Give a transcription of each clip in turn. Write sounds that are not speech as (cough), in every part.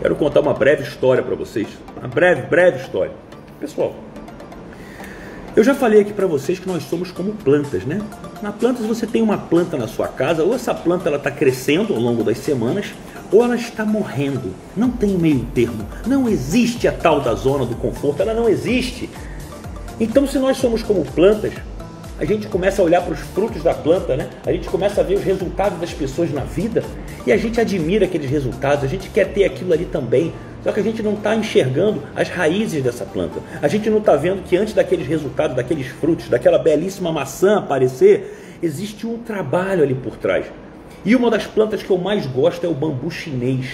Quero contar uma breve história para vocês. Uma breve, breve história. Pessoal, eu já falei aqui para vocês que nós somos como plantas, né? Na plantas você tem uma planta na sua casa, ou essa planta ela está crescendo ao longo das semanas, ou ela está morrendo. Não tem meio termo. Não existe a tal da zona do conforto, ela não existe. Então, se nós somos como plantas, a gente começa a olhar para os frutos da planta, né? A gente começa a ver os resultados das pessoas na vida e a gente admira aqueles resultados, a gente quer ter aquilo ali também. Só que a gente não está enxergando as raízes dessa planta. A gente não está vendo que antes daqueles resultados, daqueles frutos, daquela belíssima maçã aparecer, existe um trabalho ali por trás. E uma das plantas que eu mais gosto é o bambu chinês.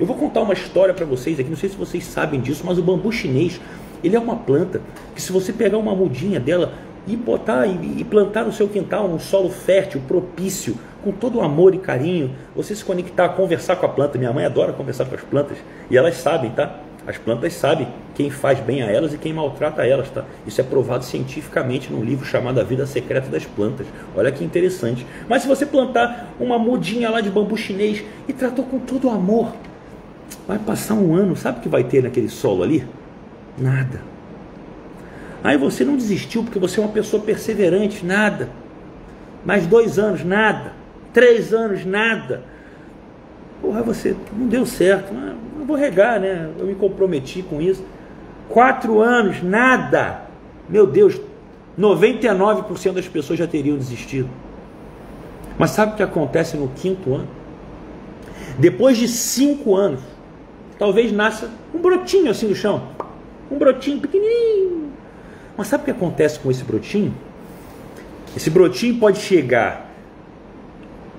Eu vou contar uma história para vocês aqui, não sei se vocês sabem disso, mas o bambu chinês, ele é uma planta que se você pegar uma mudinha dela, e botar e, plantar no seu quintal um solo fértil, propício, com todo o amor e carinho, você se conectar, conversar com a planta. Minha mãe adora conversar com as plantas e elas sabem, tá? As plantas sabem quem faz bem a elas e quem maltrata elas, tá? Isso é provado cientificamente num livro chamado A Vida Secreta das Plantas. Olha que interessante. Mas se você plantar uma mudinha lá de bambu chinês e tratou com todo o amor, vai passar um ano, sabe o que vai ter naquele solo ali? Nada Aí você não desistiu porque você é uma pessoa perseverante, nada. Mais dois anos, nada. Três anos, nada. Porra, você não deu certo. Não vou regar, né? Eu me comprometi com isso. Quatro anos, nada. Meu Deus, 99% das pessoas já teriam desistido. Mas sabe o que acontece no quinto ano? Depois de cinco anos, talvez nasça um brotinho assim no chão. Um brotinho pequenininho mas sabe o que acontece com esse brotinho? Esse brotinho pode chegar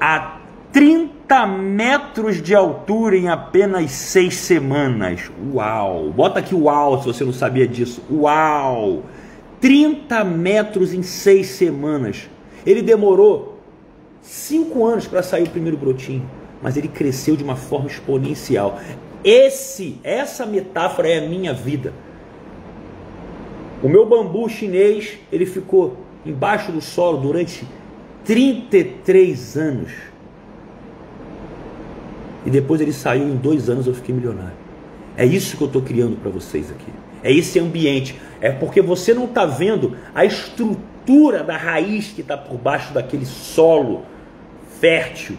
a 30 metros de altura em apenas seis semanas. Uau! Bota aqui uau se você não sabia disso. Uau! 30 metros em seis semanas. Ele demorou cinco anos para sair o primeiro brotinho, mas ele cresceu de uma forma exponencial. Esse, essa metáfora é a minha vida. O meu bambu chinês, ele ficou embaixo do solo durante 33 anos. E depois ele saiu em dois anos eu fiquei milionário. É isso que eu estou criando para vocês aqui. É esse ambiente. É porque você não está vendo a estrutura da raiz que está por baixo daquele solo fértil,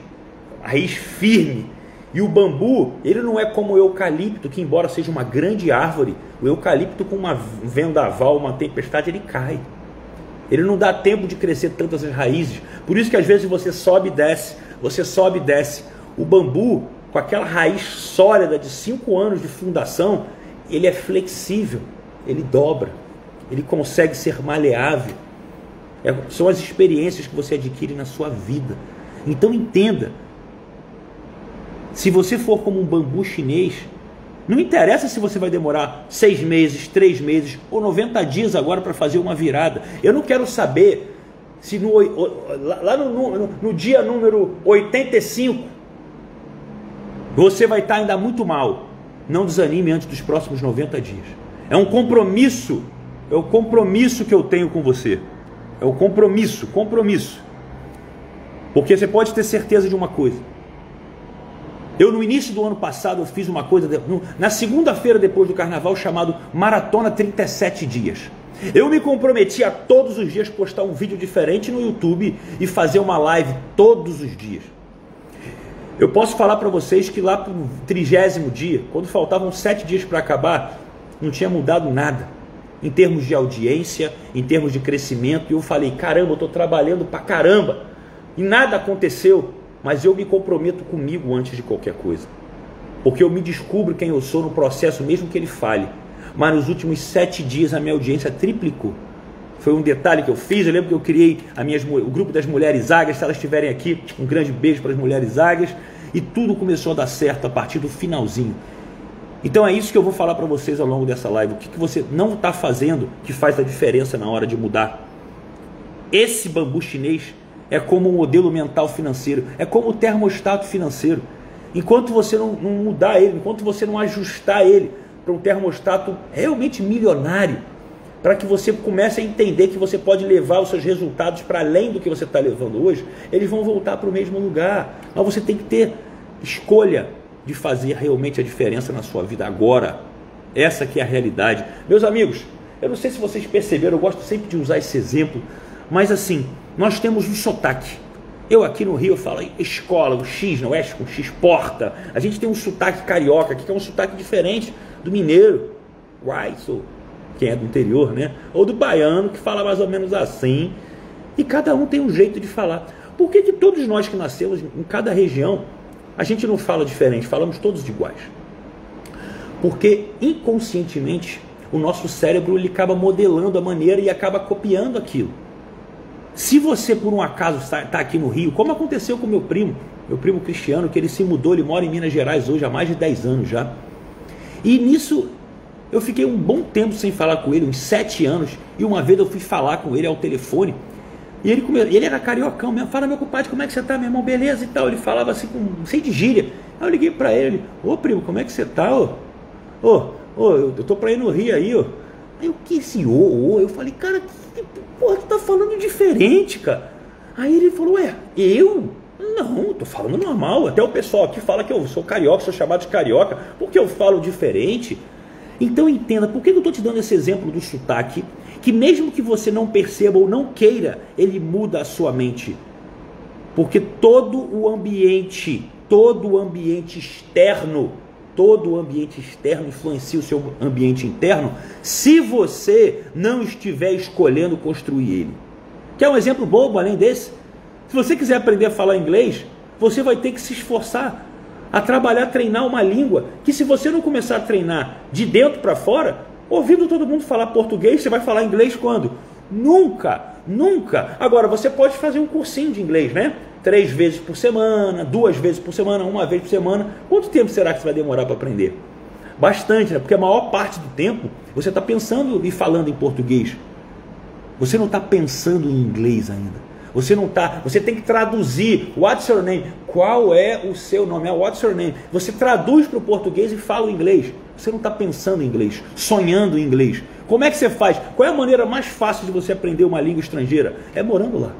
a raiz firme e o bambu, ele não é como o eucalipto, que embora seja uma grande árvore, o eucalipto com uma vendaval, uma tempestade, ele cai. Ele não dá tempo de crescer tantas raízes. Por isso que às vezes você sobe e desce, você sobe e desce. O bambu, com aquela raiz sólida de 5 anos de fundação, ele é flexível, ele dobra, ele consegue ser maleável. É, são as experiências que você adquire na sua vida. Então entenda, se você for como um bambu chinês, não interessa se você vai demorar seis meses, três meses ou 90 dias agora para fazer uma virada. Eu não quero saber se no, lá no, no, no dia número 85 você vai estar ainda muito mal. Não desanime antes dos próximos 90 dias. É um compromisso, é o compromisso que eu tenho com você. É o compromisso, compromisso. Porque você pode ter certeza de uma coisa eu, no início do ano passado, eu fiz uma coisa, na segunda-feira depois do carnaval, chamado Maratona 37 Dias. Eu me comprometi a todos os dias postar um vídeo diferente no YouTube e fazer uma live todos os dias. Eu posso falar para vocês que lá para o trigésimo dia, quando faltavam sete dias para acabar, não tinha mudado nada. Em termos de audiência, em termos de crescimento, e eu falei: caramba, eu estou trabalhando para caramba, e nada aconteceu mas eu me comprometo comigo antes de qualquer coisa. Porque eu me descubro quem eu sou no processo, mesmo que ele fale. Mas nos últimos sete dias a minha audiência triplicou. Foi um detalhe que eu fiz. Eu lembro que eu criei minhas, o grupo das mulheres águias. Se elas estiverem aqui, um grande beijo para as mulheres águias. E tudo começou a dar certo a partir do finalzinho. Então é isso que eu vou falar para vocês ao longo dessa live. O que, que você não está fazendo que faz a diferença na hora de mudar? Esse bambu chinês é como o modelo mental financeiro, é como o termostato financeiro. Enquanto você não, não mudar ele, enquanto você não ajustar ele para um termostato realmente milionário, para que você comece a entender que você pode levar os seus resultados para além do que você está levando hoje, eles vão voltar para o mesmo lugar. Mas você tem que ter escolha, de fazer realmente a diferença na sua vida agora. Essa que é a realidade. Meus amigos, eu não sei se vocês perceberam, eu gosto sempre de usar esse exemplo, mas assim, nós temos um sotaque. Eu aqui no Rio falo escola, o X, no Oeste com X, porta. A gente tem um sotaque carioca aqui, que é um sotaque diferente do mineiro. Sou quem é do interior, né? Ou do baiano, que fala mais ou menos assim. E cada um tem um jeito de falar. Por que, que todos nós que nascemos em cada região, a gente não fala diferente, falamos todos iguais? Porque inconscientemente o nosso cérebro ele acaba modelando a maneira e acaba copiando aquilo. Se você por um acaso está, está aqui no Rio, como aconteceu com meu primo, meu primo Cristiano, que ele se mudou, ele mora em Minas Gerais hoje há mais de 10 anos já. E nisso eu fiquei um bom tempo sem falar com ele, uns 7 anos, e uma vez eu fui falar com ele ao telefone, e ele, ele era cariocão mesmo, fala meu compadre, como é que você tá, meu irmão, beleza e tal. Ele falava assim, com, sem de gíria. Aí eu liguei para ele, ô primo, como é que você tá, ô? Ô, ô, eu tô pra ir no Rio aí, ô. Aí o que esse ô? Eu falei, cara, que, porra, tu tá falando diferente, cara. Aí ele falou, ué, eu? Não, tô falando normal. Até o pessoal aqui fala que eu sou carioca, sou chamado de carioca, porque eu falo diferente. Então entenda, por que eu estou te dando esse exemplo do sotaque? Que mesmo que você não perceba ou não queira, ele muda a sua mente. Porque todo o ambiente, todo o ambiente externo todo o ambiente externo influencia o seu ambiente interno, se você não estiver escolhendo construir ele. Quer um exemplo bobo além desse? Se você quiser aprender a falar inglês, você vai ter que se esforçar a trabalhar, treinar uma língua que se você não começar a treinar de dentro para fora, ouvindo todo mundo falar português, você vai falar inglês quando? Nunca, nunca. Agora você pode fazer um cursinho de inglês, né? Três vezes por semana, duas vezes por semana, uma vez por semana. Quanto tempo será que você vai demorar para aprender? Bastante, né? porque a maior parte do tempo você está pensando e falando em português. Você não está pensando em inglês ainda. Você não está. Você tem que traduzir. What's your name? Qual é o seu nome? É what's your name? Você traduz para o português e fala o inglês. Você não está pensando em inglês, sonhando em inglês. Como é que você faz? Qual é a maneira mais fácil de você aprender uma língua estrangeira? É morando lá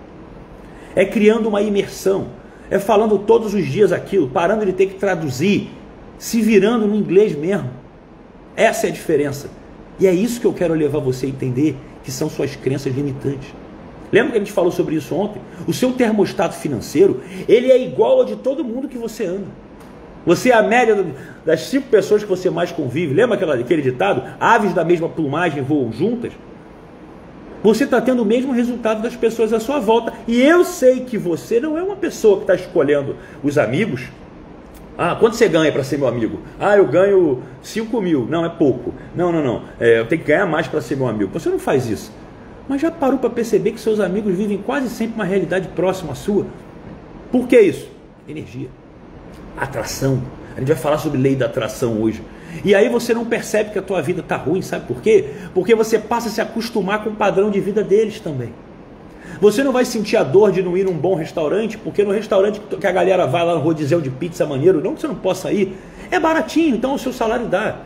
é criando uma imersão, é falando todos os dias aquilo, parando de ter que traduzir, se virando no inglês mesmo. Essa é a diferença. E é isso que eu quero levar você a entender, que são suas crenças limitantes. Lembra que a gente falou sobre isso ontem? O seu termostato financeiro, ele é igual ao de todo mundo que você anda. Você é a média das cinco pessoas que você mais convive. Lembra aquele ditado? Aves da mesma plumagem voam juntas? Você está tendo o mesmo resultado das pessoas à sua volta. E eu sei que você não é uma pessoa que está escolhendo os amigos. Ah, quanto você ganha para ser meu amigo? Ah, eu ganho 5 mil. Não, é pouco. Não, não, não. É, eu tenho que ganhar mais para ser meu amigo. Você não faz isso. Mas já parou para perceber que seus amigos vivem quase sempre uma realidade próxima à sua? Por que isso? Energia. Atração. A gente vai falar sobre lei da atração hoje. E aí você não percebe que a tua vida está ruim, sabe por quê? Porque você passa a se acostumar com o padrão de vida deles também. Você não vai sentir a dor de não ir num bom restaurante, porque no restaurante que a galera vai lá no rodizão de pizza maneiro, não que você não possa ir, é baratinho, então o seu salário dá.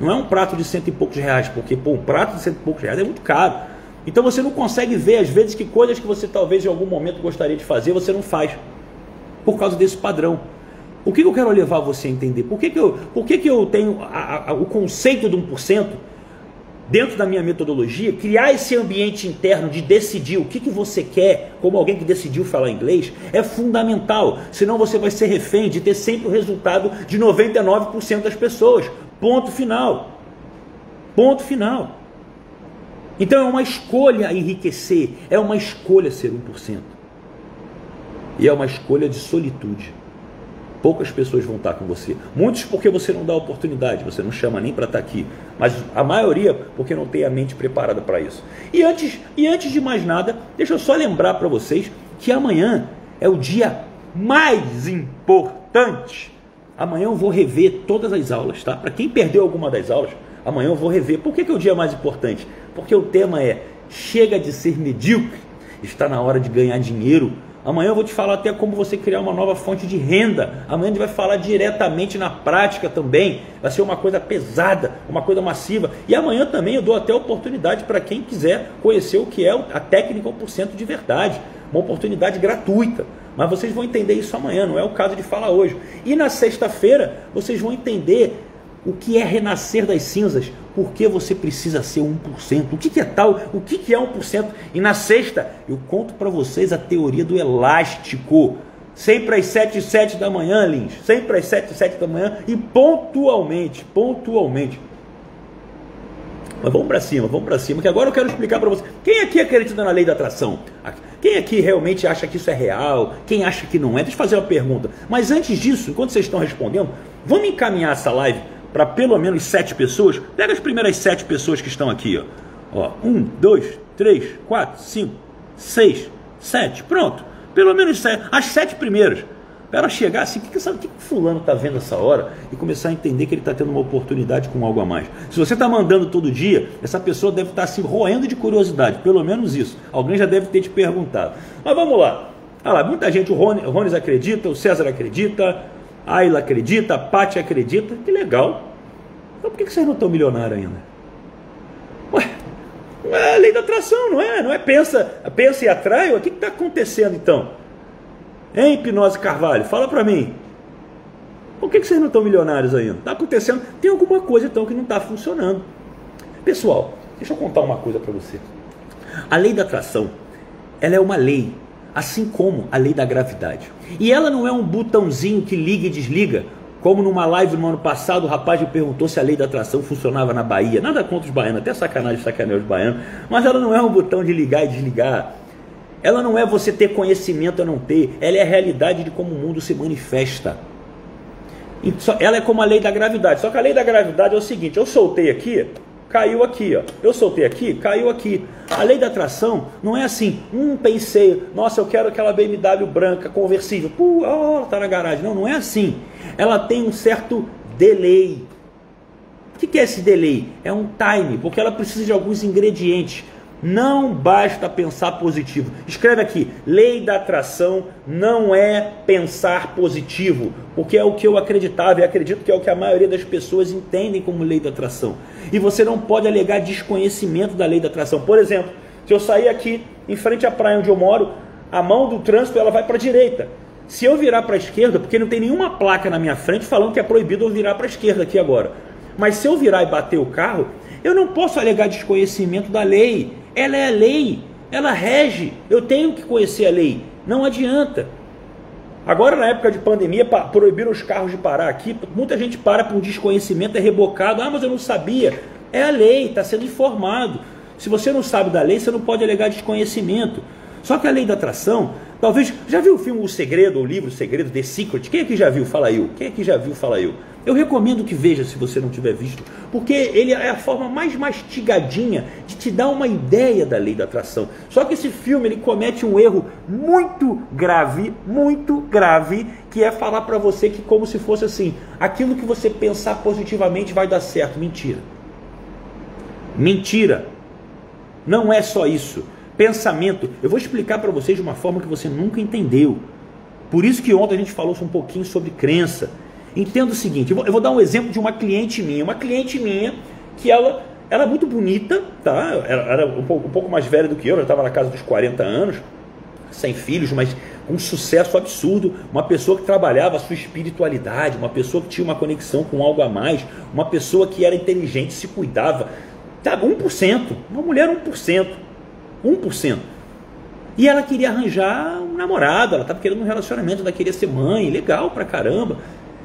Não é um prato de cento e poucos reais, porque pô, um prato de cento e poucos reais é muito caro. Então você não consegue ver, às vezes, que coisas que você talvez em algum momento gostaria de fazer, você não faz. Por causa desse padrão. O que eu quero levar você a entender? Por que, que, eu, por que, que eu tenho a, a, o conceito de 1%? dentro da minha metodologia, criar esse ambiente interno de decidir o que, que você quer, como alguém que decidiu falar inglês, é fundamental. Senão você vai ser refém de ter sempre o resultado de 99% das pessoas. Ponto final. Ponto final. Então é uma escolha enriquecer, é uma escolha ser 1%. E é uma escolha de solitude. Poucas pessoas vão estar com você. Muitos porque você não dá oportunidade, você não chama nem para estar aqui. Mas a maioria porque não tem a mente preparada para isso. E antes, e antes de mais nada, deixa eu só lembrar para vocês que amanhã é o dia mais importante. Amanhã eu vou rever todas as aulas, tá? Para quem perdeu alguma das aulas, amanhã eu vou rever. Por que, que é o dia mais importante? Porque o tema é chega de ser medíocre, está na hora de ganhar dinheiro Amanhã eu vou te falar até como você criar uma nova fonte de renda. Amanhã a gente vai falar diretamente na prática também. Vai ser uma coisa pesada, uma coisa massiva. E amanhã também eu dou até oportunidade para quem quiser conhecer o que é a técnica 1% de verdade. Uma oportunidade gratuita. Mas vocês vão entender isso amanhã, não é o caso de falar hoje. E na sexta-feira, vocês vão entender o que é renascer das cinzas, por que você precisa ser 1%, o que, que é tal, o que, que é 1%. E na sexta, eu conto para vocês a teoria do elástico. Sempre às 7 e 7 da manhã, Lins. Sempre às 7 e 7 da manhã e pontualmente, pontualmente. Mas vamos para cima, vamos para cima, que agora eu quero explicar para você. Quem aqui acredita na lei da atração? Quem aqui realmente acha que isso é real? Quem acha que não é? Deixa eu fazer uma pergunta. Mas antes disso, enquanto vocês estão respondendo, vamos encaminhar essa live para pelo menos sete pessoas. Pega as primeiras sete pessoas que estão aqui. Ó. Ó, um, dois, três, quatro, cinco, seis, sete. Pronto. Pelo menos sete. As sete primeiras para chegar assim, o que, que, que, fulano está vendo essa hora e começar a entender que ele está tendo uma oportunidade com algo a mais. Se você está mandando todo dia, essa pessoa deve estar tá se roendo de curiosidade, pelo menos isso. Alguém já deve ter te perguntado. Mas vamos lá. Olha lá, muita gente, o, Rones acredita, o César acredita, Ayla acredita, a Paty acredita, que legal. Então por que, vocês não estão milionários ainda? Ué, é a lei da atração, não é? Não é pensa, pensa e atrai, o que está acontecendo então? Hein, Hipnose Carvalho? Fala para mim. Por que vocês não estão milionários ainda? Está acontecendo? Tem alguma coisa então que não está funcionando. Pessoal, deixa eu contar uma coisa para você. A lei da atração, ela é uma lei, assim como a lei da gravidade. E ela não é um botãozinho que liga e desliga, como numa live no ano passado, o rapaz me perguntou se a lei da atração funcionava na Bahia. Nada contra os baianos, até sacanagem sacanear os baianos, mas ela não é um botão de ligar e desligar. Ela não é você ter conhecimento ou não ter, ela é a realidade de como o mundo se manifesta. Ela é como a lei da gravidade. Só que a lei da gravidade é o seguinte: eu soltei aqui, caiu aqui, ó. Eu soltei aqui, caiu aqui. A lei da atração não é assim, hum, pensei, nossa, eu quero aquela BMW branca conversível. Pô, oh, tá na garagem. Não, não é assim. Ela tem um certo delay. O que é esse delay? É um time, porque ela precisa de alguns ingredientes. Não basta pensar positivo. Escreve aqui: lei da atração não é pensar positivo, porque é o que eu acreditava e acredito que é o que a maioria das pessoas entendem como lei da atração. E você não pode alegar desconhecimento da lei da atração. Por exemplo, se eu sair aqui em frente à praia onde eu moro, a mão do trânsito ela vai para a direita. Se eu virar para a esquerda, porque não tem nenhuma placa na minha frente falando que é proibido eu virar para a esquerda aqui agora. Mas se eu virar e bater o carro, eu não posso alegar desconhecimento da lei ela é a lei, ela rege. Eu tenho que conhecer a lei. Não adianta. Agora, na época de pandemia, proibiram os carros de parar aqui. Muita gente para por desconhecimento, é rebocado. Ah, mas eu não sabia. É a lei, está sendo informado. Se você não sabe da lei, você não pode alegar desconhecimento. Só que a lei da atração, talvez. Já viu o filme O Segredo, o livro O Segredo, The Secret? Quem aqui já viu? Fala eu. Quem aqui já viu? Fala eu. Eu recomendo que veja se você não tiver visto, porque ele é a forma mais mastigadinha de te dar uma ideia da lei da atração. Só que esse filme ele comete um erro muito grave, muito grave, que é falar para você que como se fosse assim, aquilo que você pensar positivamente vai dar certo. Mentira. Mentira. Não é só isso. Pensamento. Eu vou explicar para vocês de uma forma que você nunca entendeu. Por isso que ontem a gente falou um pouquinho sobre crença. Entenda o seguinte, eu vou, dar um exemplo de uma cliente minha, uma cliente minha que ela era muito bonita, tá? Era, era um, pouco, um, pouco, mais velha do que eu, já estava na casa dos 40 anos, sem filhos, mas com um sucesso absurdo, uma pessoa que trabalhava a sua espiritualidade, uma pessoa que tinha uma conexão com algo a mais, uma pessoa que era inteligente, se cuidava, tá? 1%, uma mulher 1%, 1%. E ela queria arranjar um namorado, ela estava querendo um relacionamento, ela queria ser mãe, legal pra caramba.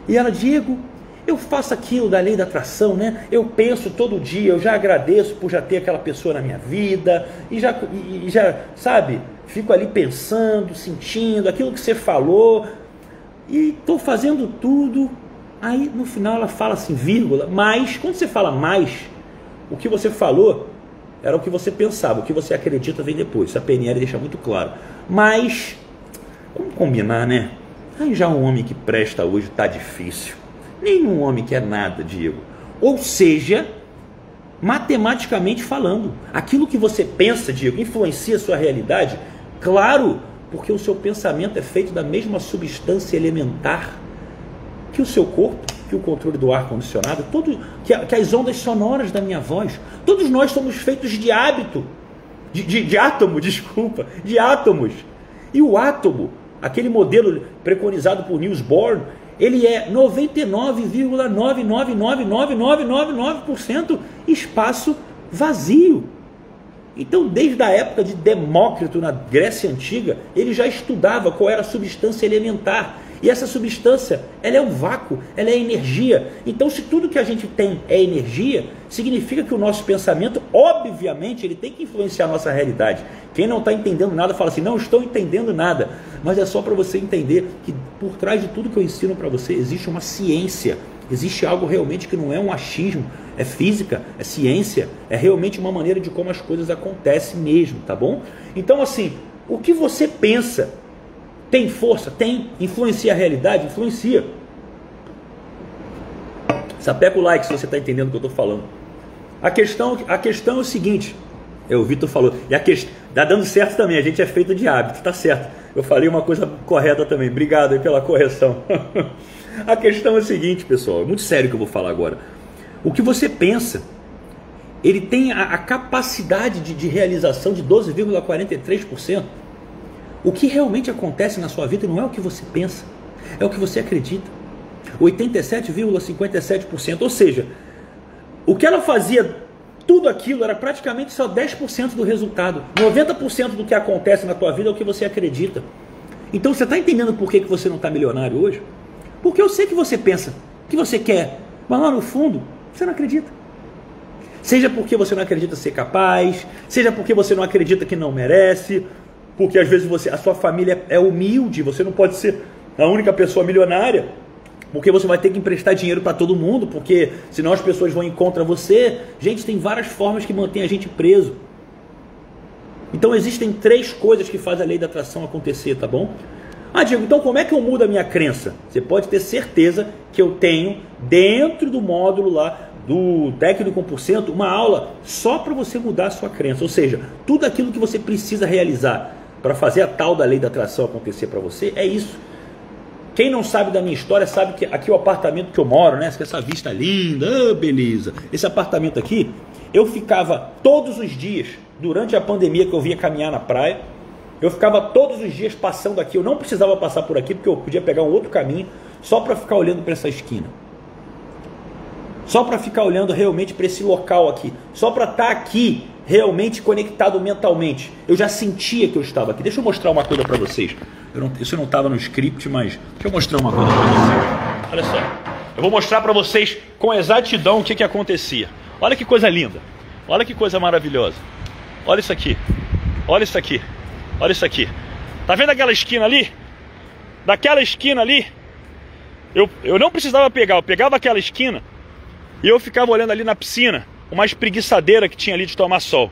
E ela, Diego, eu faço aquilo da lei da atração, né? Eu penso todo dia, eu já agradeço por já ter aquela pessoa na minha vida, e já, e, já sabe, fico ali pensando, sentindo aquilo que você falou, e estou fazendo tudo. Aí no final ela fala assim, vírgula, mas, quando você fala mais, o que você falou era o que você pensava, o que você acredita vem depois. Isso a PNL deixa muito claro. Mas, vamos combinar, né? Arranjar um homem que presta hoje está difícil. Nenhum homem quer nada, Diego. Ou seja, matematicamente falando, aquilo que você pensa, Diego, influencia a sua realidade? Claro, porque o seu pensamento é feito da mesma substância elementar que o seu corpo, que o controle do ar condicionado, todo, que, que as ondas sonoras da minha voz. Todos nós somos feitos de hábito, de, de, de átomo, (laughs) desculpa, de átomos. E o átomo aquele modelo preconizado por Niels Bohr, ele é 99,9999999% espaço vazio. Então, desde a época de Demócrito na Grécia Antiga, ele já estudava qual era a substância elementar. E essa substância, ela é um vácuo, ela é energia. Então, se tudo que a gente tem é energia, significa que o nosso pensamento, obviamente, ele tem que influenciar a nossa realidade. Quem não está entendendo nada fala assim: não estou entendendo nada. Mas é só para você entender que por trás de tudo que eu ensino para você existe uma ciência, existe algo realmente que não é um achismo, é física, é ciência, é realmente uma maneira de como as coisas acontecem mesmo, tá bom? Então, assim, o que você pensa tem força? Tem. Influencia a realidade? Influencia. Sapeca o like se você está entendendo o que eu estou falando. A questão, a questão é o seguinte: é, o Vitor falou, e a questão, dá dando certo também, a gente é feito de hábito, tá certo. Eu falei uma coisa correta também, obrigado aí pela correção. (laughs) a questão é o seguinte, pessoal, é muito sério que eu vou falar agora. O que você pensa, ele tem a, a capacidade de, de realização de 12,43%. O que realmente acontece na sua vida não é o que você pensa, é o que você acredita. 87,57%. Ou seja, o que ela fazia, tudo aquilo era praticamente só 10% do resultado. 90% do que acontece na tua vida é o que você acredita. Então você está entendendo por que, que você não está milionário hoje? Porque eu sei que você pensa, que você quer, mas lá no fundo você não acredita. Seja porque você não acredita ser capaz, seja porque você não acredita que não merece, porque às vezes você, a sua família é humilde, você não pode ser a única pessoa milionária, porque você vai ter que emprestar dinheiro para todo mundo, porque senão as pessoas vão ir contra você. Gente, tem várias formas que mantêm a gente preso. Então existem três coisas que fazem a lei da atração acontecer, tá bom? Ah, Diego, então como é que eu mudo a minha crença? Você pode ter certeza que eu tenho dentro do módulo lá do técnico 1% uma aula só para você mudar a sua crença, ou seja, tudo aquilo que você precisa realizar para fazer a tal da lei da atração acontecer para você, é isso. Quem não sabe da minha história sabe que aqui é o apartamento que eu moro, né? Essa vista linda, oh, beleza. Esse apartamento aqui, eu ficava todos os dias, durante a pandemia que eu vinha caminhar na praia, eu ficava todos os dias passando aqui. Eu não precisava passar por aqui porque eu podia pegar um outro caminho só para ficar olhando para essa esquina. Só para ficar olhando realmente para esse local aqui. Só para estar tá aqui realmente conectado mentalmente. Eu já sentia que eu estava aqui. Deixa eu mostrar uma coisa para vocês. Eu não, isso não estava no script, mas deixa eu mostrar uma coisa para vocês. Olha só. Eu vou mostrar para vocês com exatidão o que, que acontecia. Olha que coisa linda. Olha que coisa maravilhosa. Olha isso aqui. Olha isso aqui. Olha isso aqui. Tá vendo aquela esquina ali? Daquela esquina ali, eu, eu não precisava pegar, eu pegava aquela esquina e eu ficava olhando ali na piscina uma espreguiçadeira que tinha ali de tomar sol.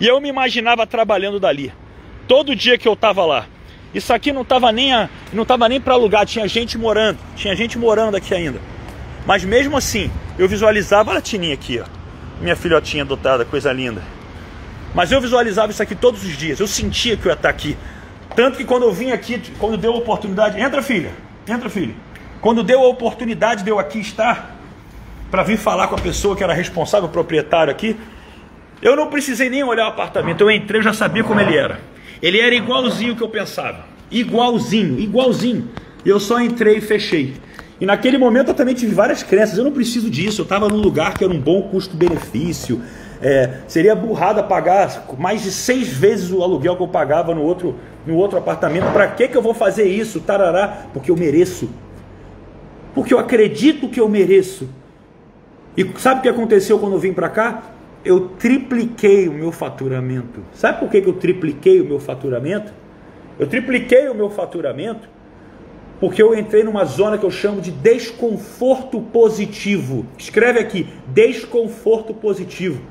E eu me imaginava trabalhando dali. Todo dia que eu estava lá. Isso aqui não estava nem a, não tava nem para alugar, tinha gente morando, tinha gente morando aqui ainda. Mas mesmo assim, eu visualizava a Tininha aqui, ó. Minha filhotinha adotada, coisa linda. Mas eu visualizava isso aqui todos os dias. Eu sentia que eu ia estar aqui. Tanto que quando eu vim aqui, quando deu a oportunidade, entra filha, entra filha. Quando deu a oportunidade de eu aqui estar, para vir falar com a pessoa que era responsável, proprietário aqui. Eu não precisei nem olhar o apartamento, eu entrei, eu já sabia como ele era. Ele era igualzinho que eu pensava. Igualzinho, igualzinho. Eu só entrei e fechei. E naquele momento eu também tive várias crenças. Eu não preciso disso. Eu estava num lugar que era um bom custo-benefício. É, seria burrada pagar mais de seis vezes o aluguel que eu pagava no outro, no outro apartamento. Para que, que eu vou fazer isso? Tarará. Porque eu mereço. Porque eu acredito que eu mereço. E sabe o que aconteceu quando eu vim para cá? Eu tripliquei o meu faturamento. Sabe por que eu tripliquei o meu faturamento? Eu tripliquei o meu faturamento porque eu entrei numa zona que eu chamo de desconforto positivo. Escreve aqui, desconforto positivo.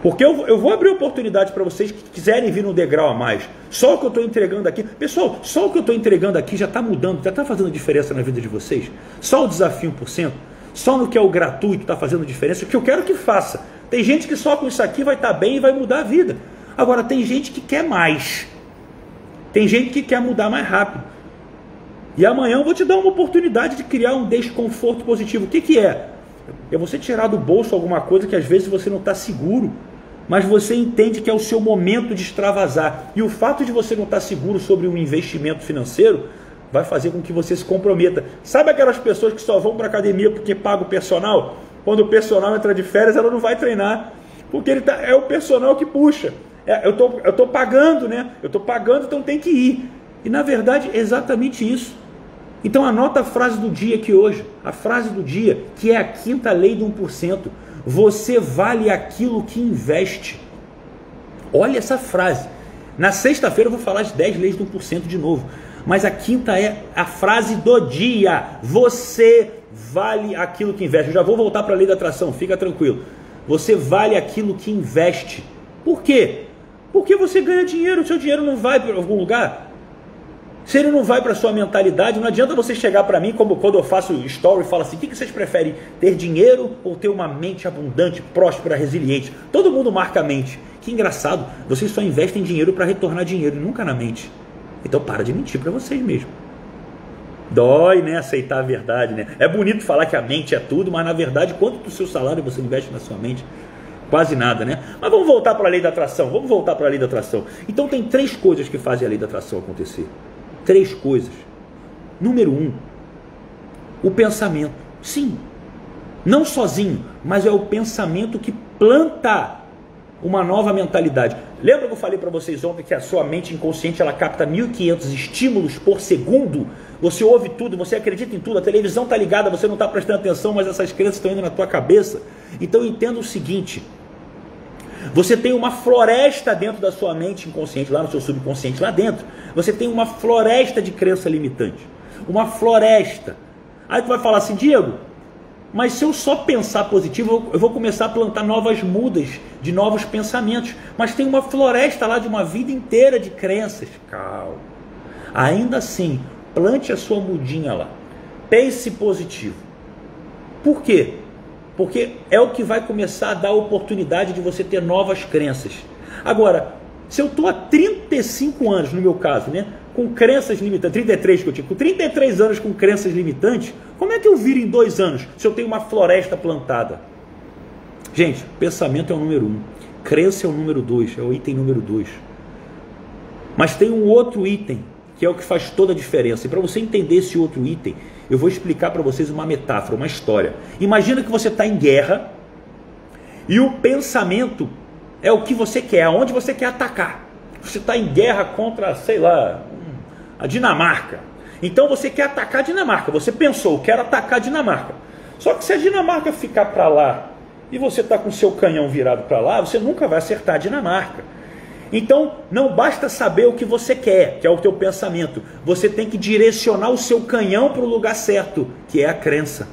Porque eu, eu vou abrir oportunidade para vocês que quiserem vir no degrau a mais. Só o que eu estou entregando aqui, pessoal, só o que eu estou entregando aqui já está mudando, já está fazendo diferença na vida de vocês. Só o desafio 1%. Só no que é o gratuito está fazendo diferença, o que eu quero que faça. Tem gente que só com isso aqui vai estar tá bem e vai mudar a vida. Agora, tem gente que quer mais. Tem gente que quer mudar mais rápido. E amanhã eu vou te dar uma oportunidade de criar um desconforto positivo. O que, que é? É você tirar do bolso alguma coisa que às vezes você não está seguro. mas você entende que é o seu momento de extravasar. E o fato de você não estar seguro sobre um investimento financeiro vai fazer com que você se comprometa. Sabe aquelas pessoas que só vão para academia porque paga o personal? Quando o personal entra de férias, ela não vai treinar, porque ele tá, é o personal que puxa. É, eu tô, eu tô pagando, né? Eu tô pagando, então tem que ir. E na verdade é exatamente isso. Então anota a frase do dia aqui hoje, a frase do dia, que é a quinta lei do 1%. Você vale aquilo que investe. Olha essa frase. Na sexta-feira eu vou falar de 10 leis do 1% de novo. Mas a quinta é a frase do dia. Você vale aquilo que investe. Eu já vou voltar para a lei da atração, fica tranquilo. Você vale aquilo que investe. Por quê? Porque você ganha dinheiro, o seu dinheiro não vai para algum lugar. Se ele não vai para sua mentalidade, não adianta você chegar para mim, como quando eu faço story e falo assim: o que, que vocês preferem, ter dinheiro ou ter uma mente abundante, próspera, resiliente? Todo mundo marca a mente. Que engraçado, vocês só investem dinheiro para retornar dinheiro, nunca na mente. Então para de mentir para vocês mesmo. Dói, né? Aceitar a verdade, né? É bonito falar que a mente é tudo, mas na verdade, quanto do seu salário você investe na sua mente? Quase nada, né? Mas vamos voltar para a lei da atração. Vamos voltar para a lei da atração. Então tem três coisas que fazem a lei da atração acontecer três coisas. Número um, o pensamento. Sim, não sozinho, mas é o pensamento que planta uma nova mentalidade. Lembra que eu falei para vocês ontem que a sua mente inconsciente ela capta 1500 estímulos por segundo? Você ouve tudo, você acredita em tudo, a televisão está ligada, você não está prestando atenção, mas essas crenças estão indo na tua cabeça. Então entenda o seguinte: você tem uma floresta dentro da sua mente inconsciente, lá no seu subconsciente, lá dentro. Você tem uma floresta de crença limitante. Uma floresta. Aí tu vai falar assim, Diego, mas se eu só pensar positivo, eu vou começar a plantar novas mudas de novos pensamentos. Mas tem uma floresta lá de uma vida inteira de crenças. Calma. Ainda assim, plante a sua mudinha lá. Pense positivo. Por quê? Porque é o que vai começar a dar oportunidade de você ter novas crenças. Agora, se eu estou há 35 anos, no meu caso, né, com crenças limitantes, 33 que eu tive, com 33 anos com crenças limitantes, como é que eu viro em dois anos se eu tenho uma floresta plantada? Gente, pensamento é o número um, crença é o número dois, é o item número dois. Mas tem um outro item que é o que faz toda a diferença. E para você entender esse outro item, eu vou explicar para vocês uma metáfora, uma história. Imagina que você está em guerra e o pensamento é o que você quer, aonde você quer atacar. Você está em guerra contra, sei lá, a Dinamarca. Então você quer atacar a Dinamarca. Você pensou, quero atacar a Dinamarca. Só que se a Dinamarca ficar para lá e você está com seu canhão virado para lá, você nunca vai acertar a Dinamarca. Então, não basta saber o que você quer, que é o teu pensamento. Você tem que direcionar o seu canhão para o lugar certo, que é a crença.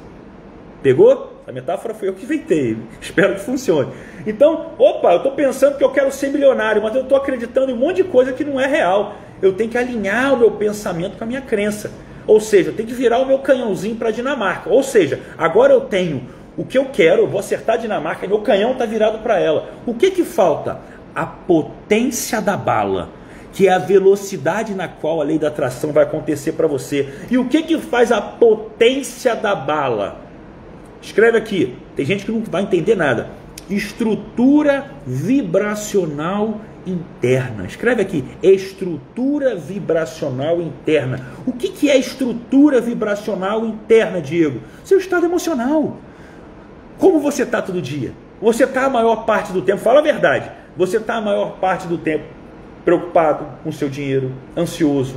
Pegou? A metáfora foi eu que inventei. Espero que funcione. Então, opa, eu estou pensando que eu quero ser milionário, mas eu estou acreditando em um monte de coisa que não é real. Eu tenho que alinhar o meu pensamento com a minha crença. Ou seja, eu tenho que virar o meu canhãozinho para a Dinamarca. Ou seja, agora eu tenho o que eu quero, eu vou acertar a Dinamarca, meu canhão está virado para ela. O que, que falta? a potência da bala, que é a velocidade na qual a lei da atração vai acontecer para você. E o que que faz a potência da bala? Escreve aqui. Tem gente que não vai entender nada. Estrutura vibracional interna. Escreve aqui, estrutura vibracional interna. O que, que é estrutura vibracional interna, Diego? Seu estado emocional. Como você está todo dia? Você está a maior parte do tempo, fala a verdade. Você está a maior parte do tempo preocupado com o seu dinheiro, ansioso,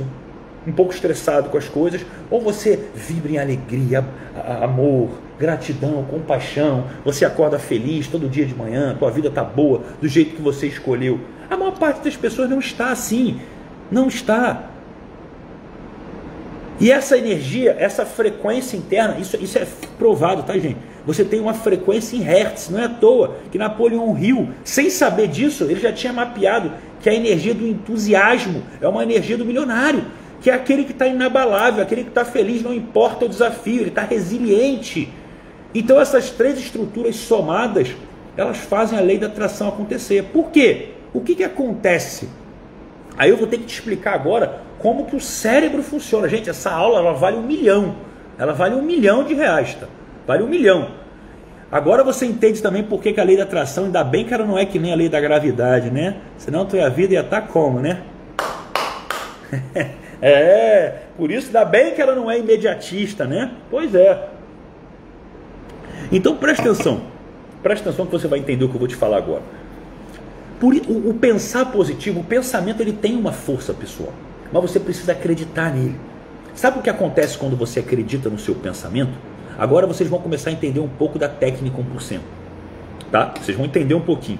um pouco estressado com as coisas, ou você vibra em alegria, amor, gratidão, compaixão, você acorda feliz todo dia de manhã, tua vida está boa, do jeito que você escolheu. A maior parte das pessoas não está assim, não está. E essa energia, essa frequência interna, isso, isso é provado, tá, gente? Você tem uma frequência em hertz, não é à toa que Napoleão Hill, sem saber disso, ele já tinha mapeado que a energia do entusiasmo é uma energia do milionário, que é aquele que está inabalável, aquele que está feliz, não importa o desafio, ele está resiliente. Então essas três estruturas somadas, elas fazem a lei da atração acontecer. Por quê? O que, que acontece? Aí eu vou ter que te explicar agora como que o cérebro funciona. Gente, essa aula ela vale um milhão. Ela vale um milhão de reais, tá? Vale um milhão. Agora você entende também por que, que a lei da atração, ainda bem que ela não é que nem a lei da gravidade, né? Senão a tua vida ia estar tá como, né? (laughs) é, por isso ainda bem que ela não é imediatista, né? Pois é. Então preste atenção. Preste atenção que você vai entender o que eu vou te falar agora. Por, o, o pensar positivo, o pensamento ele tem uma força pessoal, mas você precisa acreditar nele. Sabe o que acontece quando você acredita no seu pensamento? Agora vocês vão começar a entender um pouco da técnica 1%. Tá? Vocês vão entender um pouquinho.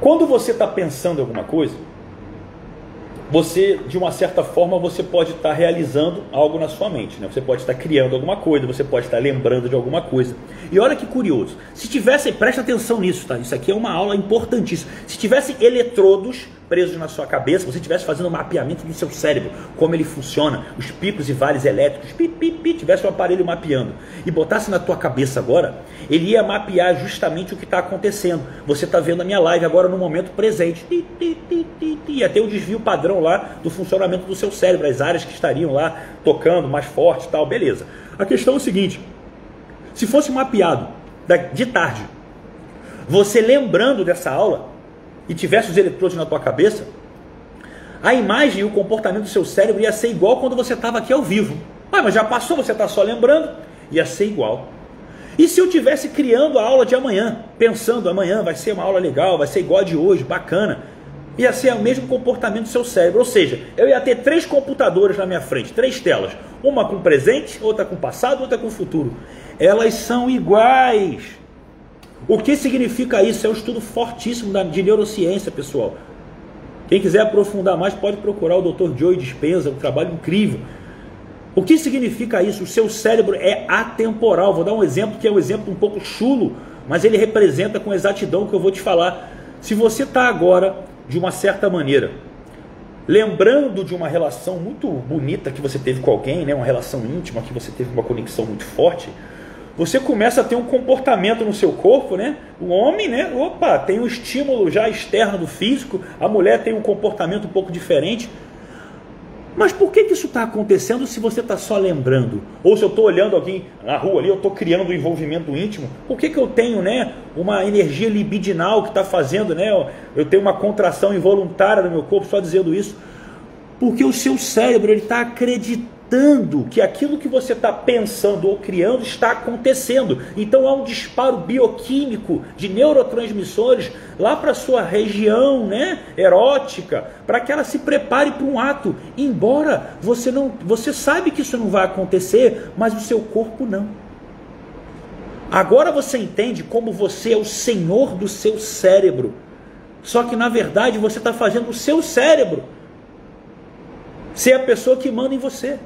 Quando você está pensando em alguma coisa, você, de uma certa forma, você pode estar realizando algo na sua mente. Né? Você pode estar criando alguma coisa, você pode estar lembrando de alguma coisa. E olha que curioso, se tivesse, presta atenção nisso, tá? Isso aqui é uma aula importantíssima. Se tivesse eletrodos presos na sua cabeça, você estivesse fazendo um mapeamento do seu cérebro, como ele funciona, os picos e vales elétricos, pi, pi, pi, tivesse um aparelho mapeando e botasse na tua cabeça agora, ele ia mapear justamente o que está acontecendo. Você está vendo a minha live agora no momento presente. Ti, ti, ti, ti, ti, ia ter um desvio padrão lá do funcionamento do seu cérebro, as áreas que estariam lá tocando mais forte tal, beleza. A questão é o seguinte: se fosse mapeado de tarde, você lembrando dessa aula, e tivesse os eletrodos na tua cabeça, a imagem e o comportamento do seu cérebro ia ser igual quando você estava aqui ao vivo. Ah, mas já passou, você está só lembrando? Ia ser igual. E se eu tivesse criando a aula de amanhã, pensando amanhã vai ser uma aula legal, vai ser igual a de hoje, bacana, ia ser o mesmo comportamento do seu cérebro. Ou seja, eu ia ter três computadores na minha frente, três telas, uma com presente, outra com passado, outra com futuro. Elas são iguais. O que significa isso? É um estudo fortíssimo de neurociência, pessoal. Quem quiser aprofundar mais pode procurar o Dr. Joey Dispenza, um trabalho incrível. O que significa isso? O seu cérebro é atemporal. Vou dar um exemplo que é um exemplo um pouco chulo, mas ele representa com exatidão o que eu vou te falar. Se você está agora, de uma certa maneira, lembrando de uma relação muito bonita que você teve com alguém, né? uma relação íntima, que você teve uma conexão muito forte, você começa a ter um comportamento no seu corpo, né? O homem, né? Opa, tem um estímulo já externo do físico, a mulher tem um comportamento um pouco diferente. Mas por que, que isso está acontecendo se você está só lembrando? Ou se eu estou olhando alguém na rua ali, eu estou criando um envolvimento íntimo, por que, que eu tenho né, uma energia libidinal que está fazendo, né? Eu tenho uma contração involuntária no meu corpo só dizendo isso? Porque o seu cérebro está acreditando acreditando que aquilo que você está pensando ou criando está acontecendo. Então há um disparo bioquímico de neurotransmissores lá para sua região né, erótica, para que ela se prepare para um ato. Embora você não, você sabe que isso não vai acontecer, mas o seu corpo não. Agora você entende como você é o senhor do seu cérebro. Só que na verdade você está fazendo o seu cérebro ser a pessoa que manda em você.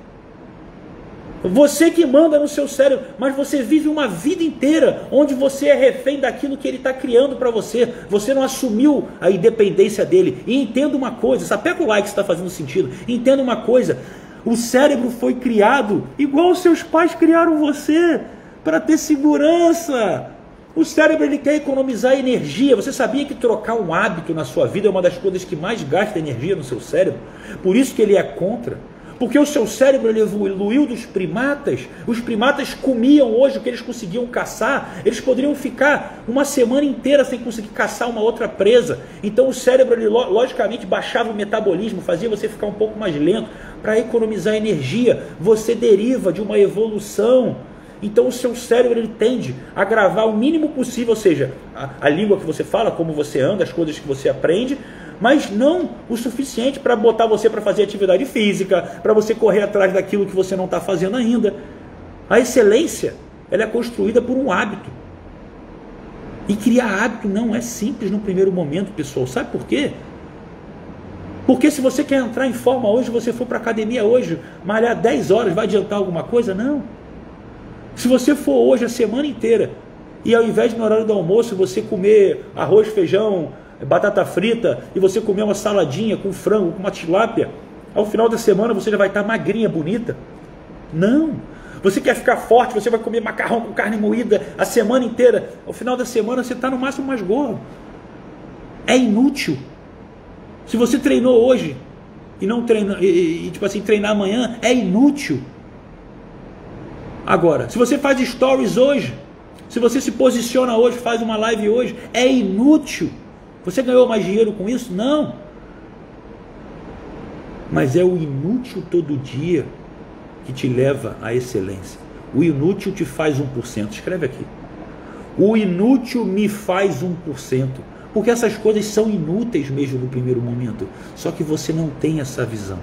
Você que manda no seu cérebro, mas você vive uma vida inteira onde você é refém daquilo que ele está criando para você. Você não assumiu a independência dele. E entenda uma coisa, sapeca o like se está fazendo sentido. Entenda uma coisa: o cérebro foi criado igual os seus pais criaram você, para ter segurança. O cérebro ele quer economizar energia. Você sabia que trocar um hábito na sua vida é uma das coisas que mais gasta energia no seu cérebro? Por isso que ele é contra. Porque o seu cérebro evoluiu dos primatas. Os primatas comiam hoje o que eles conseguiam caçar. Eles poderiam ficar uma semana inteira sem conseguir caçar uma outra presa. Então o cérebro, ele, logicamente, baixava o metabolismo, fazia você ficar um pouco mais lento para economizar energia. Você deriva de uma evolução. Então o seu cérebro ele tende a gravar o mínimo possível, ou seja, a, a língua que você fala, como você anda, as coisas que você aprende, mas não o suficiente para botar você para fazer atividade física, para você correr atrás daquilo que você não está fazendo ainda. A excelência ela é construída por um hábito. E criar hábito não é simples no primeiro momento, pessoal. Sabe por quê? Porque se você quer entrar em forma hoje, você for para academia hoje, malhar 10 horas, vai adiantar alguma coisa? Não. Se você for hoje a semana inteira e ao invés no horário do almoço você comer arroz, feijão, batata frita e você comer uma saladinha com frango, com uma tilápia, ao final da semana você já vai estar magrinha, bonita. Não. Você quer ficar forte, você vai comer macarrão com carne moída a semana inteira. Ao final da semana você está no máximo mais gordo. É inútil. Se você treinou hoje e não treina, e, e, tipo assim, treinar amanhã, é inútil. Agora, se você faz stories hoje Se você se posiciona hoje, faz uma live hoje, é inútil. Você ganhou mais dinheiro com isso? Não. Mas é o inútil todo dia que te leva à excelência. O inútil te faz 1%. Escreve aqui. O inútil me faz 1%. Porque essas coisas são inúteis mesmo no primeiro momento. Só que você não tem essa visão.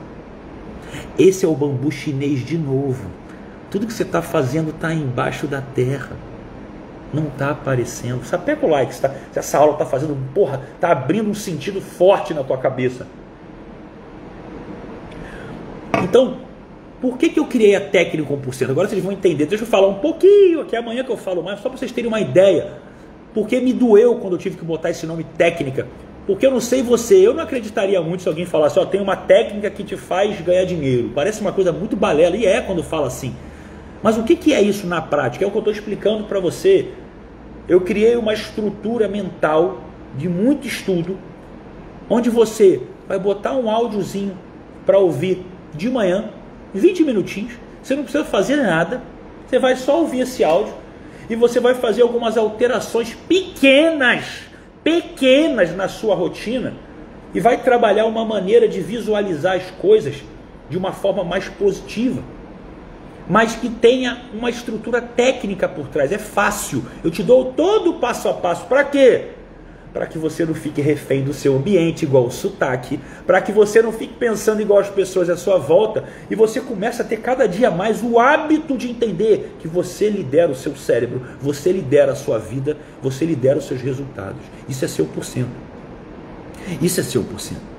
Esse é o bambu chinês de novo. Tudo que você está fazendo está embaixo da terra. Não está aparecendo. Sapeca o like. Tá, se essa aula está fazendo, porra, está abrindo um sentido forte na tua cabeça. Então, por que, que eu criei a técnica 1%? Agora vocês vão entender. Deixa eu falar um pouquinho aqui, amanhã que eu falo mais, só para vocês terem uma ideia. Porque me doeu quando eu tive que botar esse nome técnica. Porque eu não sei você, eu não acreditaria muito se alguém falasse, ó, tem uma técnica que te faz ganhar dinheiro. Parece uma coisa muito balela, e é quando fala assim. Mas o que, que é isso na prática? É o que eu estou explicando para você. Eu criei uma estrutura mental de muito estudo, onde você vai botar um áudiozinho para ouvir de manhã, 20 minutinhos, você não precisa fazer nada, você vai só ouvir esse áudio e você vai fazer algumas alterações pequenas, pequenas na sua rotina e vai trabalhar uma maneira de visualizar as coisas de uma forma mais positiva, mas que tenha uma estrutura técnica por trás. É fácil. Eu te dou todo o passo a passo. Para quê? para que você não fique refém do seu ambiente, igual o sotaque, para que você não fique pensando igual as pessoas à sua volta e você comece a ter cada dia mais o hábito de entender que você lidera o seu cérebro, você lidera a sua vida, você lidera os seus resultados. Isso é seu por cento. Isso é seu por cento.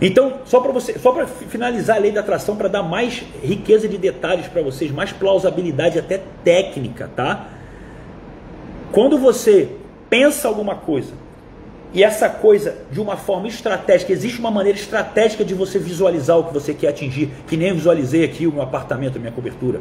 Então, só para você, só para finalizar a lei da atração, para dar mais riqueza de detalhes para vocês, mais plausibilidade até técnica, tá? Quando você pensa alguma coisa e essa coisa de uma forma estratégica, existe uma maneira estratégica de você visualizar o que você quer atingir, que nem visualizei aqui o meu apartamento, a minha cobertura.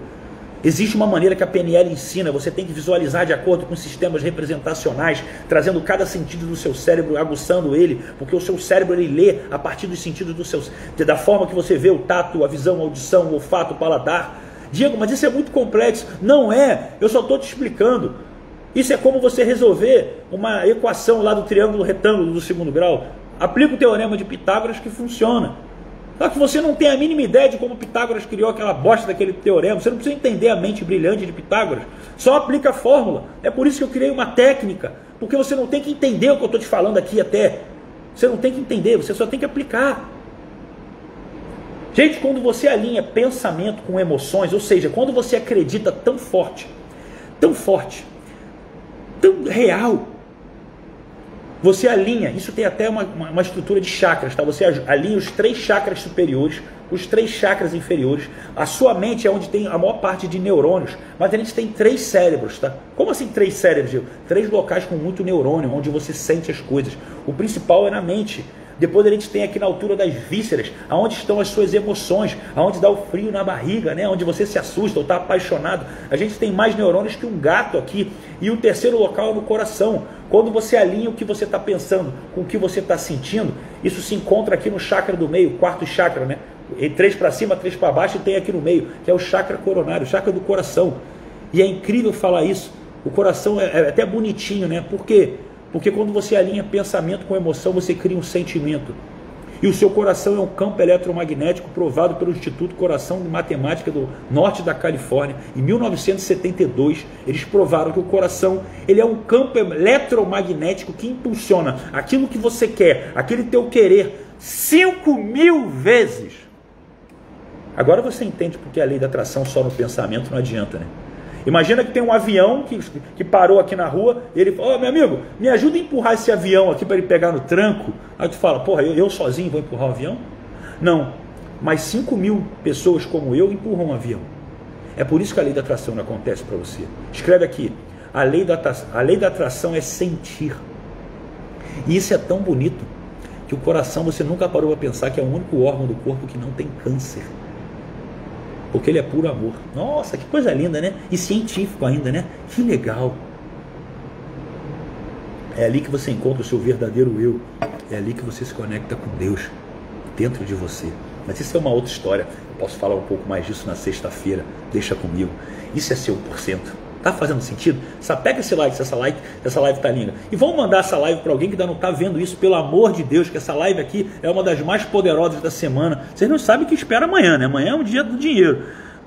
Existe uma maneira que a PNL ensina, você tem que visualizar de acordo com sistemas representacionais, trazendo cada sentido do seu cérebro, aguçando ele, porque o seu cérebro ele lê a partir dos sentidos do seu, da forma que você vê o tato, a visão, a audição, o olfato, o paladar. Diego, mas isso é muito complexo. Não é, eu só estou te explicando. Isso é como você resolver uma equação lá do triângulo retângulo do segundo grau. Aplica o teorema de Pitágoras que funciona. Só que você não tem a mínima ideia de como Pitágoras criou aquela bosta daquele teorema. Você não precisa entender a mente brilhante de Pitágoras. Só aplica a fórmula. É por isso que eu criei uma técnica. Porque você não tem que entender o que eu estou te falando aqui até. Você não tem que entender, você só tem que aplicar. Gente, quando você alinha pensamento com emoções, ou seja, quando você acredita tão forte, tão forte, tão real. Você alinha, isso tem até uma, uma, uma, estrutura de chakras, tá? Você alinha os três chakras superiores, os três chakras inferiores. A sua mente é onde tem a maior parte de neurônios, mas a gente tem três cérebros, tá? Como assim três cérebros? Três locais com muito neurônio, onde você sente as coisas. O principal é na mente. Depois a gente tem aqui na altura das vísceras, aonde estão as suas emoções, aonde dá o frio na barriga, né? onde você se assusta ou está apaixonado. A gente tem mais neurônios que um gato aqui. E o terceiro local é no coração. Quando você alinha o que você está pensando com o que você está sentindo, isso se encontra aqui no chakra do meio, quarto chakra, né? E três para cima, três para baixo e tem aqui no meio, que é o chakra coronário, o chakra do coração. E é incrível falar isso. O coração é, é até bonitinho, né? Por quê? Porque quando você alinha pensamento com emoção, você cria um sentimento. E o seu coração é um campo eletromagnético provado pelo Instituto Coração de Matemática do Norte da Califórnia. Em 1972, eles provaram que o coração ele é um campo eletromagnético que impulsiona aquilo que você quer, aquele teu querer, 5 mil vezes. Agora você entende porque a lei da atração só no pensamento não adianta, né? Imagina que tem um avião que, que parou aqui na rua e ele fala, oh, meu amigo, me ajuda a empurrar esse avião aqui para ele pegar no tranco. Aí tu fala, porra, eu, eu sozinho vou empurrar o avião? Não, mas 5 mil pessoas como eu empurram um avião. É por isso que a lei da atração não acontece para você. Escreve aqui, a lei, da, a lei da atração é sentir. E isso é tão bonito que o coração você nunca parou a pensar que é o único órgão do corpo que não tem câncer porque ele é puro amor. Nossa, que coisa linda, né? E científico ainda, né? Que legal. É ali que você encontra o seu verdadeiro eu. É ali que você se conecta com Deus dentro de você. Mas isso é uma outra história. Posso falar um pouco mais disso na sexta-feira. Deixa comigo. Isso é seu por cento. Tá fazendo sentido? Só pega esse like, se essa, like, essa live tá linda. E vamos mandar essa live para alguém que ainda não tá vendo isso, pelo amor de Deus, que essa live aqui é uma das mais poderosas da semana. Vocês não sabem o que espera amanhã, né? Amanhã é um dia do dinheiro.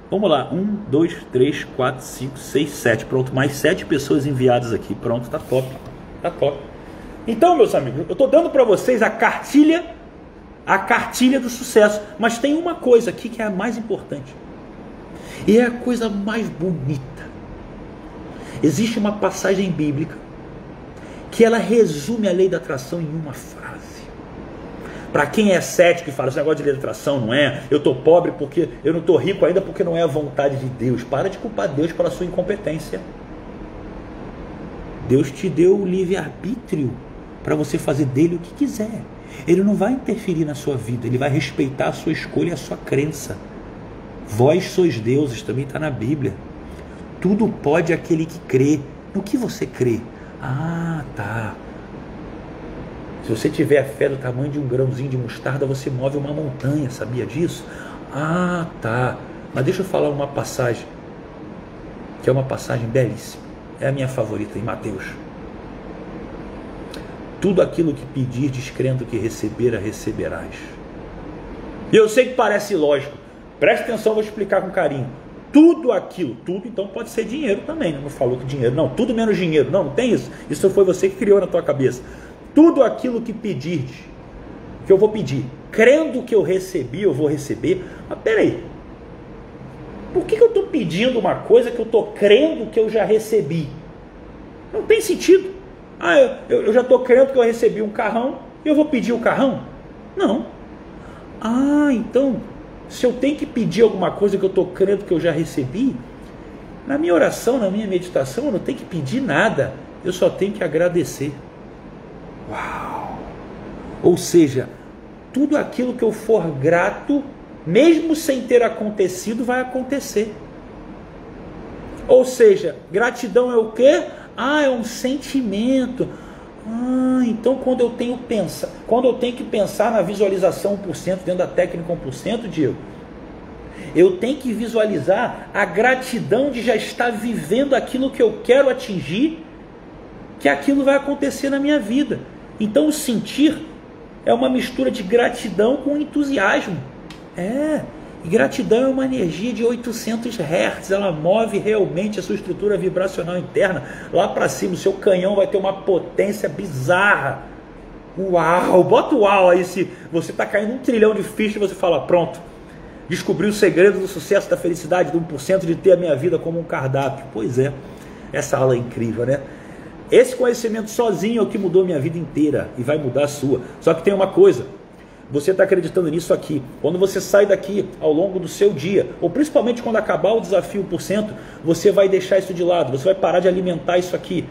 Vamos lá, um, dois, três, quatro, cinco, seis, sete. Pronto, mais sete pessoas enviadas aqui. Pronto, tá top. Tá top. Então, meus amigos, eu estou dando para vocês a cartilha, a cartilha do sucesso. Mas tem uma coisa aqui que é a mais importante. E é a coisa mais bonita. Existe uma passagem bíblica que ela resume a lei da atração em uma frase. Para quem é cético e fala, esse negócio de lei da atração não é, eu estou pobre porque eu não estou rico ainda porque não é a vontade de Deus. Para de culpar Deus pela sua incompetência. Deus te deu o livre-arbítrio para você fazer dele o que quiser. Ele não vai interferir na sua vida, ele vai respeitar a sua escolha e a sua crença. Vós sois deuses, também está na Bíblia. Tudo pode aquele que crê. No que você crê? Ah, tá. Se você tiver a fé do tamanho de um grãozinho de mostarda, você move uma montanha, sabia disso? Ah, tá. Mas deixa eu falar uma passagem, que é uma passagem belíssima. É a minha favorita em Mateus. Tudo aquilo que pedir, descrendo que recebera, receberás. E eu sei que parece lógico. Preste atenção, vou explicar com carinho tudo aquilo, tudo então pode ser dinheiro também, não falou que dinheiro, não, tudo menos dinheiro, não, não tem isso, isso foi você que criou na tua cabeça. Tudo aquilo que pedir, que eu vou pedir, crendo que eu recebi, eu vou receber, mas peraí, por que, que eu estou pedindo uma coisa que eu estou crendo que eu já recebi? Não tem sentido. Ah, eu, eu já estou crendo que eu recebi um carrão eu vou pedir o carrão? Não. Ah, então se eu tenho que pedir alguma coisa que eu estou crendo que eu já recebi, na minha oração, na minha meditação, eu não tenho que pedir nada, eu só tenho que agradecer. Uau! Ou seja, tudo aquilo que eu for grato, mesmo sem ter acontecido, vai acontecer. Ou seja, gratidão é o quê? Ah, é um sentimento. Ah, então quando eu tenho pensa, quando eu tenho que pensar na visualização 1% dentro da técnica 1%, Diego, eu tenho que visualizar a gratidão de já estar vivendo aquilo que eu quero atingir, que aquilo vai acontecer na minha vida. Então sentir é uma mistura de gratidão com entusiasmo. É, e gratidão é uma energia de 800 Hz, ela move realmente a sua estrutura vibracional interna lá para cima. O seu canhão vai ter uma potência bizarra. Uau! Bota uau aí se você está caindo um trilhão de fichas você fala: pronto, descobri o segredo do sucesso, da felicidade, do 1% de ter a minha vida como um cardápio. Pois é, essa aula é incrível, né? Esse conhecimento sozinho é o que mudou minha vida inteira e vai mudar a sua. Só que tem uma coisa você está acreditando nisso aqui. Quando você sai daqui ao longo do seu dia, ou principalmente quando acabar o desafio 1%, você vai deixar isso de lado, você vai parar de alimentar isso aqui.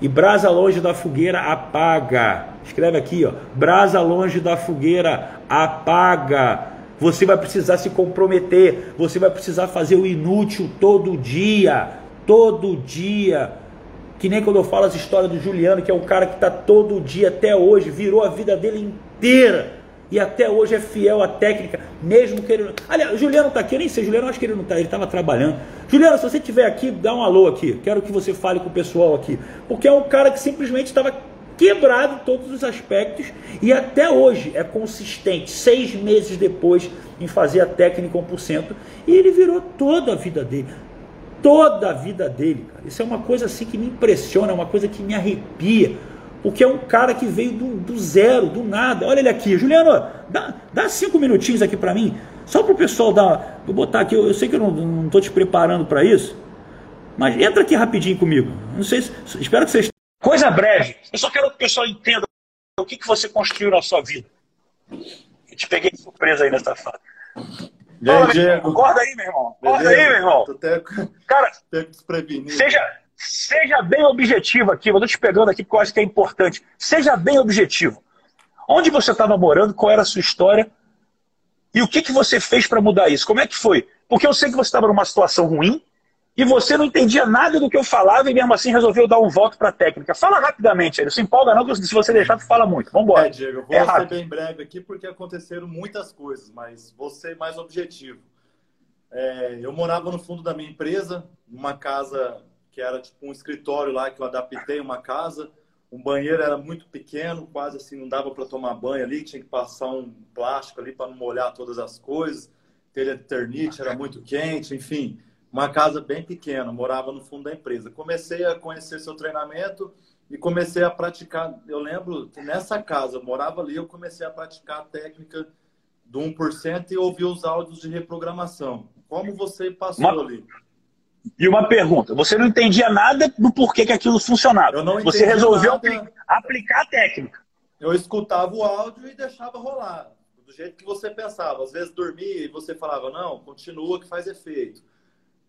E brasa longe da fogueira apaga. Escreve aqui, ó. Brasa longe da fogueira apaga. Você vai precisar se comprometer, você vai precisar fazer o inútil todo dia, todo dia. Que nem quando eu falo as histórias do Juliano, que é um cara que está todo dia até hoje, virou a vida dele inteira e até hoje é fiel à técnica, mesmo que ele. Aliás, o Juliano está aqui, eu nem sei, Juliano, acho que ele não está, ele estava trabalhando. Juliano, se você estiver aqui, dá um alô aqui. Quero que você fale com o pessoal aqui. Porque é um cara que simplesmente estava quebrado em todos os aspectos e até hoje é consistente, seis meses depois, em fazer a técnica 1%. E ele virou toda a vida dele. Toda a vida dele, cara. Isso é uma coisa assim que me impressiona, é uma coisa que me arrepia porque é um cara que veio do, do zero, do nada. Olha ele aqui, Juliano, dá, dá cinco minutinhos aqui para mim, só para o pessoal dar. Vou botar aqui, eu, eu sei que eu não estou te preparando para isso, mas entra aqui rapidinho comigo. Não sei, espero que vocês. Coisa breve, eu só quero que o pessoal entenda o que, que você construiu na sua vida. Eu te peguei de surpresa aí nessa fase. Acorda aí, meu irmão. Acorda aí, meu irmão. Tô até, Cara. Seja, Seja bem objetivo aqui, eu estou te pegando aqui porque eu acho que é importante. Seja bem objetivo. Onde você estava morando, qual era a sua história e o que, que você fez para mudar isso? Como é que foi? Porque eu sei que você estava numa situação ruim e você não entendia nada do que eu falava e mesmo assim resolveu dar um voto para a técnica. Fala rapidamente, aí. não se empolga não, que se você deixar, tu fala muito. Vamos embora. É, Diego, eu vou é ser bem breve aqui porque aconteceram muitas coisas, mas vou ser mais objetivo. É, eu morava no fundo da minha empresa, numa casa que era tipo um escritório lá que eu adaptei uma casa. Um banheiro era muito pequeno, quase assim não dava para tomar banho ali, tinha que passar um plástico ali para não molhar todas as coisas. Telha de ternite era muito quente, enfim, uma casa bem pequena, morava no fundo da empresa. Comecei a conhecer seu treinamento e comecei a praticar. Eu lembro que nessa casa, eu morava ali, eu comecei a praticar a técnica do 1% e ouvir os áudios de reprogramação. Como você passou uma... ali? E uma pergunta: você não entendia nada do porquê que aquilo funcionava. Eu não você resolveu nada. aplicar a técnica. Eu escutava o áudio e deixava rolar, do jeito que você pensava. Às vezes dormia e você falava, não, continua que faz efeito.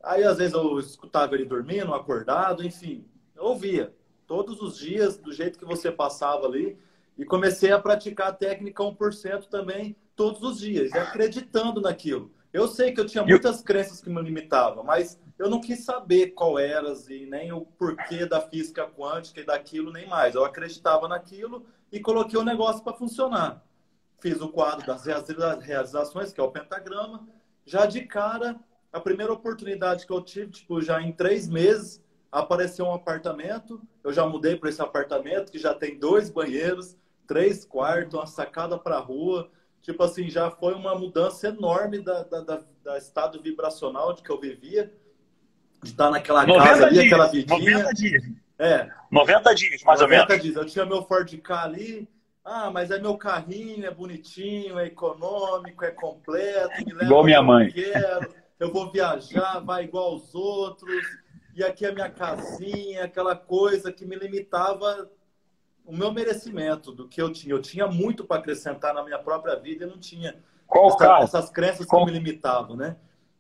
Aí às vezes eu escutava ele dormindo, acordado, enfim. Eu ouvia todos os dias, do jeito que você passava ali. E comecei a praticar a técnica 1% também todos os dias, e acreditando naquilo. Eu sei que eu tinha muitas crenças que me limitavam, mas eu não quis saber qual eras e nem o porquê da física quântica e daquilo, nem mais. Eu acreditava naquilo e coloquei o negócio para funcionar. Fiz o quadro das realizações, que é o pentagrama. Já de cara, a primeira oportunidade que eu tive, tipo, já em três meses, apareceu um apartamento. Eu já mudei para esse apartamento, que já tem dois banheiros, três quartos, uma sacada para a rua tipo assim, já foi uma mudança enorme da, da, da, da estado vibracional de que eu vivia, de estar naquela casa ali, aquela vidinha. 90 dias. É. 90 dias, mais 90 ou menos. 90 dias. Eu tinha meu Ford K ali, ah, mas é meu carrinho, é bonitinho, é econômico, é completo, igual minha mãe. Eu quero, eu vou viajar, vai igual aos outros, e aqui é minha casinha, aquela coisa que me limitava o meu merecimento do que eu tinha. Eu tinha muito para acrescentar na minha própria vida e não tinha Qual essa, essas crenças Qual? que me limitavam, né?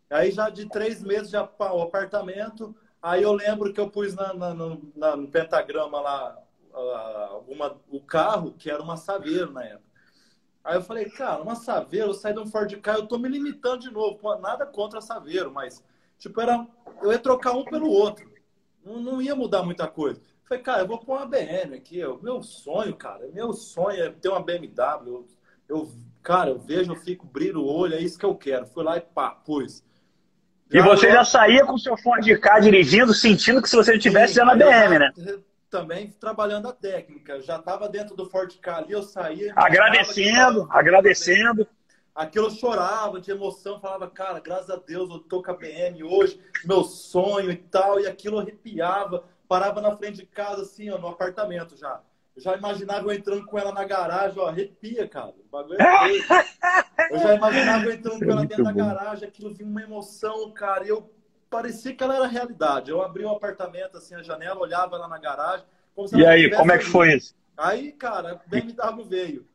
Aí já de três meses já o apartamento, aí eu lembro que eu pus na, na, na, no pentagrama lá alguma, o carro, que era uma Saveiro na época. Aí eu falei, cara, uma Saveiro, eu saí de um Ford Ka, eu tô me limitando de novo. Nada contra a Saveiro, mas, tipo, era, eu ia trocar um pelo outro. Não, não ia mudar muita coisa. Falei, cara, eu vou pôr uma BM aqui. É o meu sonho, cara. Meu sonho é ter uma BMW. Eu, eu, cara, eu vejo, eu fico, brilho o olho, é isso que eu quero. Fui lá e pá, pus. Já, e você já saía com o seu fone de cá dirigindo, sentindo que se você tivesse já na BM, né? Também trabalhando a técnica. Já estava dentro do Ford K ali, eu saía. Agradecendo, agradecendo. Aquilo eu chorava de emoção, falava, cara, graças a Deus eu tô com a BM hoje, meu sonho e tal, e aquilo arrepiava parava na frente de casa, assim, ó, no apartamento já. Eu já imaginava eu entrando com ela na garagem, ó, arrepia, cara. O bagulho é Eu já imaginava eu entrando com ela dentro da garagem, aquilo vinha uma emoção, cara. E eu parecia que ela era realidade. Eu abri o apartamento, assim, a janela, olhava ela na garagem. e aí, como é que foi isso? Aí, cara, BMW veio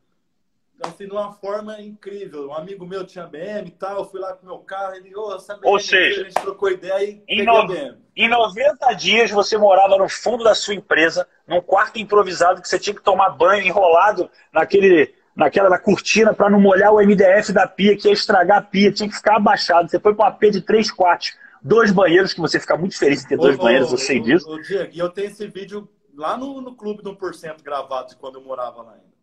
assim, de uma forma incrível. Um amigo meu tinha BM e tal, eu fui lá com meu carro, ele, oh, essa BM, Ou seja, a gente trocou ideia e em, no... em 90 dias você morava no fundo da sua empresa, num quarto improvisado que você tinha que tomar banho enrolado naquele, naquela na cortina para não molhar o MDF da pia, que ia estragar a pia, tinha que ficar abaixado. Você foi para um AP de três quartos, dois banheiros, que você fica muito feliz em ter dois ô, banheiros, eu sei disso. Ô, Diego, e eu tenho esse vídeo lá no, no clube do 1% gravado de quando eu morava lá ainda.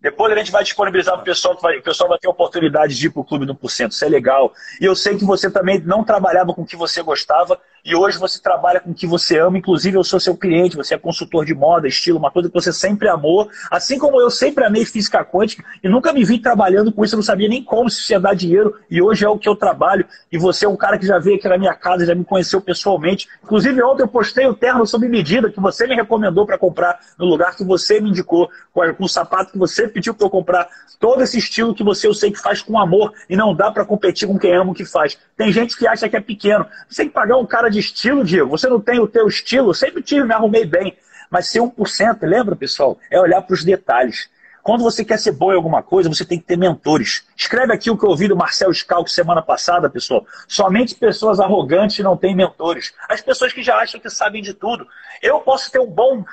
Depois a gente vai disponibilizar para o pessoal, vai, o pessoal vai ter oportunidade de ir para o Clube do 1%, isso é legal. E eu sei que você também não trabalhava com o que você gostava, e hoje você trabalha com o que você ama, inclusive eu sou seu cliente, você é consultor de moda, estilo, uma coisa que você sempre amou, assim como eu sempre amei física quântica e nunca me vi trabalhando com isso, eu não sabia nem como se ia dar dinheiro, e hoje é o que eu trabalho, e você é um cara que já veio aqui na minha casa, já me conheceu pessoalmente, inclusive ontem eu postei o terno sob medida que você me recomendou para comprar no lugar que você me indicou, com, o sapato que você pediu para eu comprar, todo esse estilo que você eu sei que faz com amor, e não dá para competir com quem ama o que faz. Tem gente que acha que é pequeno, você tem que pagar um cara de estilo, Diego. Você não tem o teu estilo. Sempre tive, me arrumei bem. Mas ser 1%, lembra, pessoal? É olhar para os detalhes. Quando você quer ser bom em alguma coisa, você tem que ter mentores. Escreve aqui o que eu ouvi do Marcel Scalco semana passada, pessoal. Somente pessoas arrogantes não têm mentores. As pessoas que já acham que sabem de tudo. Eu posso ter um bom,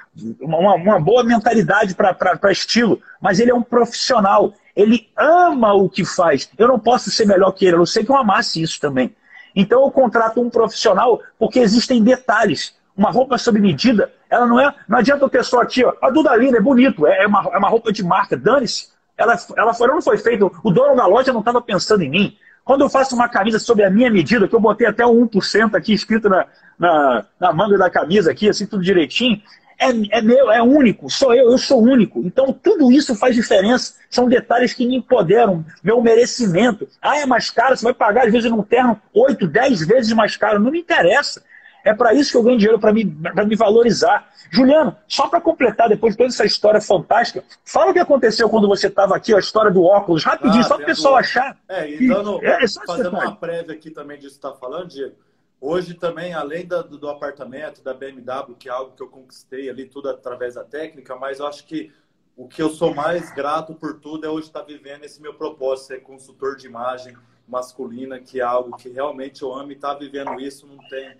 uma, uma boa mentalidade para estilo, mas ele é um profissional. Ele ama o que faz. Eu não posso ser melhor que ele. Eu não sei que eu amasse isso também. Então eu contrato um profissional porque existem detalhes. Uma roupa sob medida, ela não é. Não adianta eu ter só aqui, ó, a Duda Linda é bonito, é, é uma, é uma roupa de marca, dane-se. Ela, ela, ela não foi feita, o dono da loja não estava pensando em mim. Quando eu faço uma camisa sob a minha medida, que eu botei até o 1% aqui escrito na, na, na manga da camisa aqui, assim, tudo direitinho. É, é meu, é único, sou eu, eu sou único. Então tudo isso faz diferença. São detalhes que me empoderam, meu merecimento. Ah, é mais caro, você vai pagar às vezes num terno 8, 10 vezes mais caro. Não me interessa. É para isso que eu ganho dinheiro, para me, me valorizar. Juliano, só para completar, depois de toda essa história fantástica, fala o que aconteceu quando você estava aqui, a história do óculos, rapidinho, ah, só para o pessoal achar. É, e dando, é, é fazendo uma prévia aqui também disso que você está falando, Diego. Hoje também, além da, do, do apartamento, da BMW, que é algo que eu conquistei ali, tudo através da técnica, mas eu acho que o que eu sou mais grato por tudo é hoje estar vivendo esse meu propósito, ser consultor de imagem masculina, que é algo que realmente eu amo e estar tá vivendo isso não tem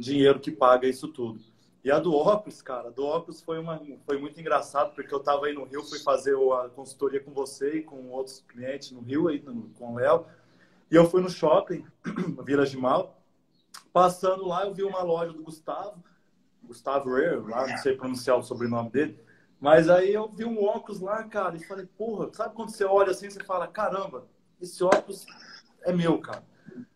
dinheiro que paga isso tudo. E a do óculos, cara, do óculos foi, uma, foi muito engraçado, porque eu estava aí no Rio, fui fazer a consultoria com você e com outros clientes no Rio, aí, com o Léo. E eu fui no shopping, (clears throat) Vila de Mal. Passando lá, eu vi uma loja do Gustavo, Gustavo Rare, lá, não sei pronunciar o sobrenome dele. Mas aí eu vi um óculos lá, cara, e falei, porra, sabe quando você olha assim, você fala, caramba, esse óculos é meu, cara.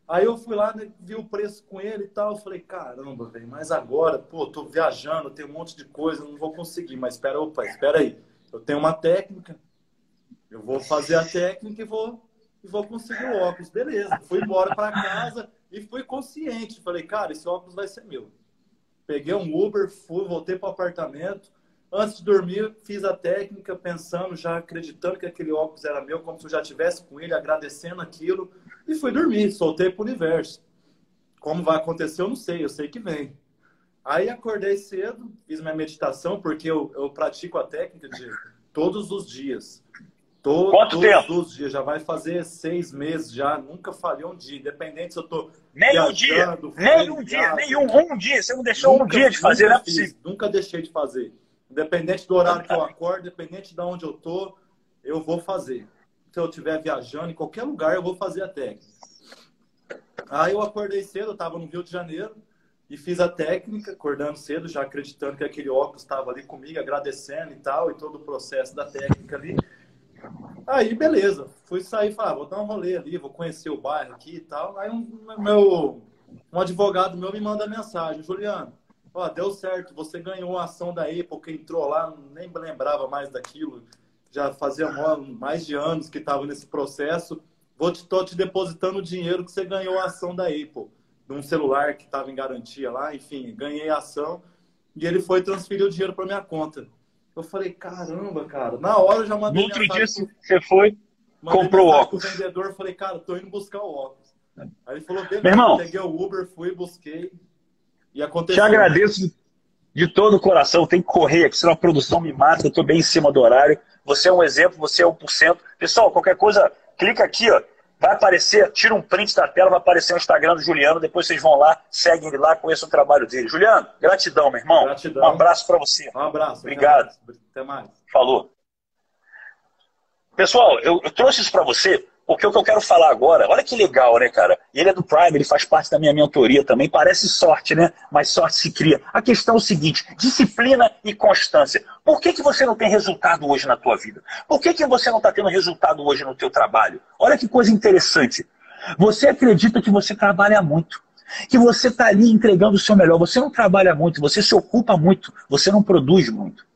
Aí eu fui lá, né, vi o preço com ele e tal. Eu falei, caramba, velho, mas agora, pô, tô viajando, tem um monte de coisa, não vou conseguir. Mas espera, opa, espera aí. Eu tenho uma técnica, eu vou fazer a técnica e vou, vou conseguir o óculos. Beleza. Fui embora para casa e fui consciente. Falei, cara, esse óculos vai ser meu. Peguei um Uber, fui, voltei para o apartamento. Antes de dormir, fiz a técnica, pensando, já acreditando que aquele óculos era meu, como se eu já tivesse com ele, agradecendo aquilo. E fui dormir, soltei pro universo. Como vai acontecer, eu não sei, eu sei que vem. Aí acordei cedo, fiz minha meditação, porque eu, eu pratico a técnica de todos os dias. Todos Quanto tempo? os dias. Já vai fazer seis meses já. Nunca falhei um dia. Independente se eu tô. Nem um dia. Nem um dia. Nenhum. Um dia. Você não deixou nunca, um dia de fazer, não é possível. Nunca deixei de fazer. Independente do horário que eu acordo, independente de onde eu tô, eu vou fazer se eu estiver viajando, em qualquer lugar, eu vou fazer a técnica. Aí eu acordei cedo, eu estava no Rio de Janeiro e fiz a técnica, acordando cedo, já acreditando que aquele óculos estava ali comigo, agradecendo e tal, e todo o processo da técnica ali. Aí, beleza. Fui sair e falar, ah, vou dar um rolê ali, vou conhecer o bairro aqui e tal. Aí um, meu, um advogado meu me manda mensagem, Juliano, ó, deu certo, você ganhou a ação da Apple, que entrou lá, nem lembrava mais daquilo já fazia mais de anos que estava nesse processo. Vou te, tô te depositando o dinheiro que você ganhou a ação da Apple, de um celular que estava em garantia lá, enfim, ganhei a ação e ele foi transferir o dinheiro para minha conta. Eu falei, caramba, cara. Na hora eu já mandei. No outro dia você foi, comprou o óculos. O vendedor, falei, cara, tô indo buscar o óculos. Aí ele falou, beleza, Meu irmão, peguei o Uber, fui, busquei e aconteceu. Te agradeço de todo o coração. Tem que correr aqui, senão a produção me mata. Eu tô bem em cima do horário. Você é um exemplo, você é 1%. Pessoal, qualquer coisa, clica aqui, ó. Vai aparecer, tira um print da tela, vai aparecer o Instagram do Juliano. Depois vocês vão lá, seguem ele lá, conheçam o trabalho dele. Juliano, gratidão, meu irmão. Gratidão. Um abraço para você. Um abraço. Obrigado. Até mais. Falou. Pessoal, eu, eu trouxe isso para você porque o que eu quero falar agora, olha que legal, né, cara? Ele é do Prime, ele faz parte da minha mentoria também. Parece sorte, né? Mas sorte se cria. A questão é o seguinte: disciplina e constância. Por que, que você não tem resultado hoje na tua vida? Por que, que você não está tendo resultado hoje no teu trabalho? Olha que coisa interessante. Você acredita que você trabalha muito. Que você está ali entregando o seu melhor. Você não trabalha muito, você se ocupa muito, você não produz muito.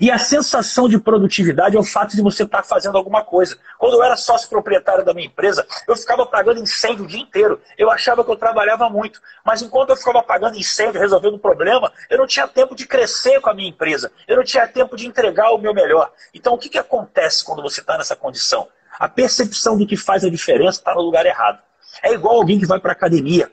E a sensação de produtividade é o fato de você estar fazendo alguma coisa. Quando eu era sócio proprietário da minha empresa, eu ficava apagando incêndio o dia inteiro. Eu achava que eu trabalhava muito. Mas enquanto eu ficava apagando incêndio, resolvendo problema, eu não tinha tempo de crescer com a minha empresa. Eu não tinha tempo de entregar o meu melhor. Então o que, que acontece quando você está nessa condição? A percepção do que faz a diferença está no lugar errado. É igual alguém que vai para a academia.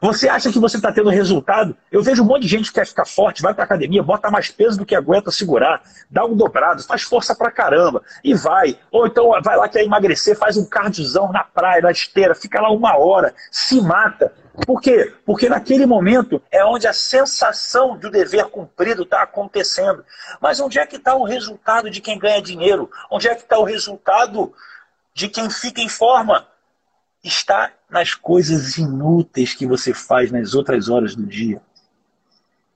Você acha que você está tendo resultado? Eu vejo um monte de gente que quer ficar forte, vai para academia, bota mais peso do que aguenta segurar, dá um dobrado, faz força pra caramba e vai. Ou então vai lá quer emagrecer, faz um cardiozão na praia, na esteira, fica lá uma hora, se mata. Por quê? Porque naquele momento é onde a sensação do dever cumprido está acontecendo. Mas onde é que está o resultado de quem ganha dinheiro? Onde é que está o resultado de quem fica em forma? Está nas coisas inúteis que você faz nas outras horas do dia.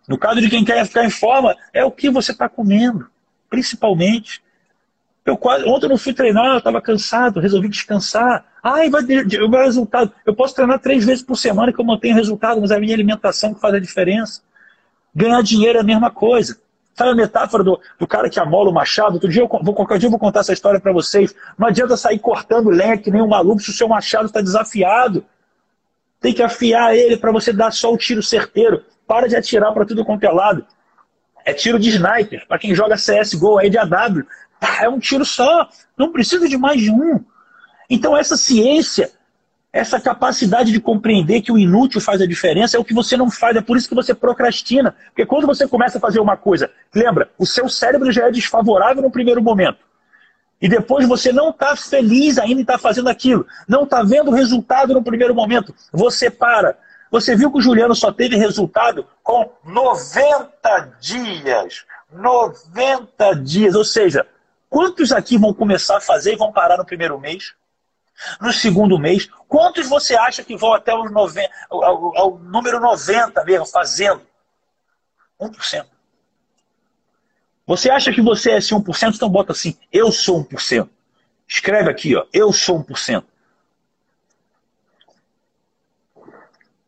No caso de quem quer ficar em forma, é o que você está comendo, principalmente. Eu quase, ontem eu não fui treinar, eu estava cansado, resolvi descansar. Ai, vai meu resultado. Eu posso treinar três vezes por semana que eu mantenho resultado, mas é a minha alimentação que faz a diferença. Ganhar dinheiro é a mesma coisa. Sabe a metáfora do, do cara que amola o machado? Outro dia eu vou, qualquer dia eu vou contar essa história para vocês. Não adianta sair cortando leque, nem um maluco, se o seu machado está desafiado. Tem que afiar ele para você dar só o tiro certeiro. Para de atirar para tudo quanto é lado. É tiro de sniper. Para quem joga CSGO aí de AW. É um tiro só. Não precisa de mais de um. Então essa ciência, essa capacidade de compreender que o inútil faz a diferença é o que você não faz. É por isso que você procrastina. Porque quando você começa a fazer uma coisa, lembra, o seu cérebro já é desfavorável no primeiro momento. E depois você não está feliz ainda em estar tá fazendo aquilo. Não está vendo resultado no primeiro momento. Você para. Você viu que o Juliano só teve resultado com 90 dias. 90 dias. Ou seja, quantos aqui vão começar a fazer e vão parar no primeiro mês? No segundo mês? Quantos você acha que vão até os 90, ao, ao número 90 mesmo, fazendo? 1%. Você acha que você é esse 1%? Então bota assim, eu sou 1%. Escreve aqui, ó, eu sou 1%.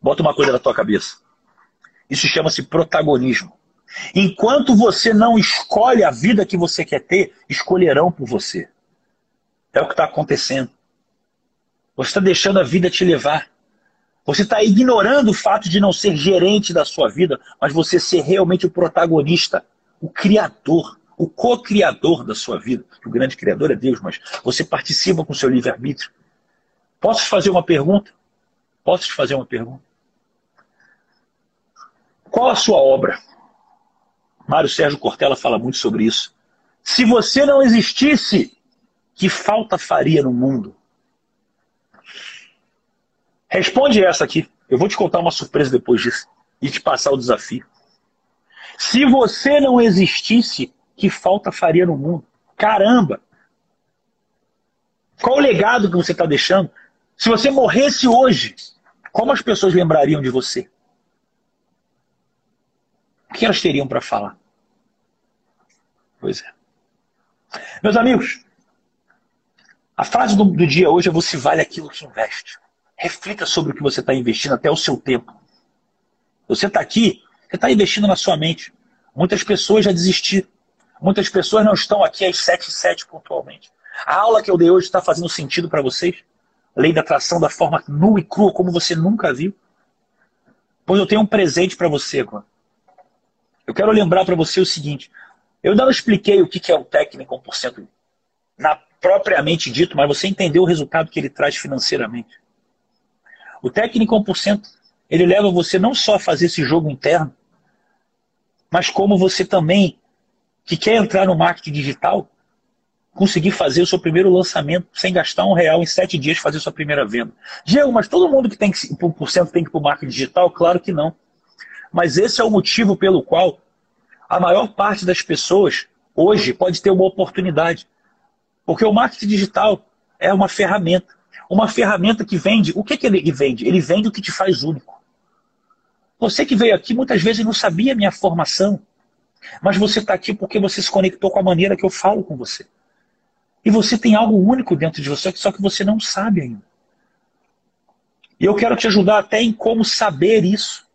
Bota uma coisa na tua cabeça. Isso chama-se protagonismo. Enquanto você não escolhe a vida que você quer ter, escolherão por você. É o que está acontecendo. Você está deixando a vida te levar. Você está ignorando o fato de não ser gerente da sua vida, mas você ser realmente o protagonista o criador, o co-criador da sua vida. O grande criador é Deus, mas você participa com o seu livre-arbítrio. Posso te fazer uma pergunta? Posso te fazer uma pergunta? Qual a sua obra? Mário Sérgio Cortella fala muito sobre isso. Se você não existisse, que falta faria no mundo? Responde essa aqui. Eu vou te contar uma surpresa depois disso e te passar o desafio. Se você não existisse, que falta faria no mundo? Caramba! Qual o legado que você está deixando? Se você morresse hoje, como as pessoas lembrariam de você? O que elas teriam para falar? Pois é. Meus amigos, a frase do, do, dia hoje é: você vale aquilo que investe. Reflita sobre o que você está investindo até o seu tempo. Você está aqui você está investindo na sua mente. Muitas pessoas já desistiram. Muitas pessoas não estão aqui às 7 e 7 pontualmente. A aula que eu dei hoje está fazendo sentido para vocês? Lei da atração da forma nua e crua, como você nunca viu? Pois eu tenho um presente para você agora. Eu quero lembrar para você o seguinte. Eu não expliquei o que é o técnico 1% na propriamente dito, mas você entendeu o resultado que ele traz financeiramente. O técnico 1% ele leva você não só a fazer esse jogo interno, mas como você também, que quer entrar no marketing digital, conseguir fazer o seu primeiro lançamento sem gastar um real em sete dias fazer sua primeira venda. Diego, mas todo mundo que tem que por cento tem que ir para o marketing digital? Claro que não. Mas esse é o motivo pelo qual a maior parte das pessoas hoje pode ter uma oportunidade. Porque o marketing digital é uma ferramenta. Uma ferramenta que vende. O que, que ele vende? Ele vende o que te faz único. Você que veio aqui muitas vezes não sabia a minha formação, mas você está aqui porque você se conectou com a maneira que eu falo com você. E você tem algo único dentro de você, só que você não sabe ainda. E eu quero te ajudar até em como saber isso.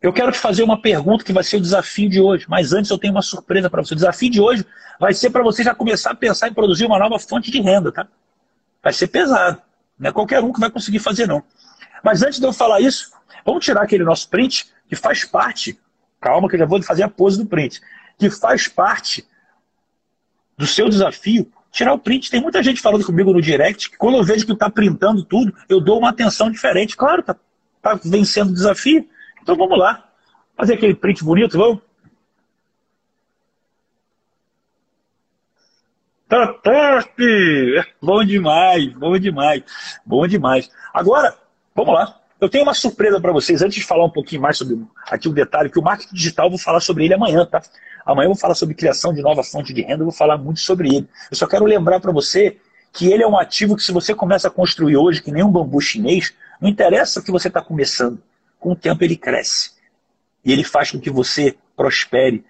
Eu quero te fazer uma pergunta que vai ser o desafio de hoje, mas antes eu tenho uma surpresa para você. O desafio de hoje vai ser para você já começar a pensar em produzir uma nova fonte de renda, tá? Vai ser pesado. Não é qualquer um que vai conseguir fazer, não. Mas antes de eu falar isso, vamos tirar aquele nosso print que faz parte. Calma, que eu já vou fazer a pose do print. Que faz parte do seu desafio. Tirar o print. Tem muita gente falando comigo no direct que quando eu vejo que está printando tudo, eu dou uma atenção diferente. Claro, tá, tá vencendo o desafio. Então vamos lá. Fazer aquele print bonito, vamos? Tá, tá, bom demais, bom demais, bom demais. Agora, Vamos lá. Eu tenho uma surpresa para vocês, antes de falar um pouquinho mais sobre aqui o detalhe, que o marketing digital eu vou falar sobre ele amanhã, tá? Amanhã eu vou falar sobre criação de nova fonte de renda, eu vou falar muito sobre ele. Eu só quero lembrar para você que ele é um ativo que se você começa a construir hoje, que nem um bambu chinês, não interessa o que você está começando, com o tempo ele cresce. E ele faz com que você prospere.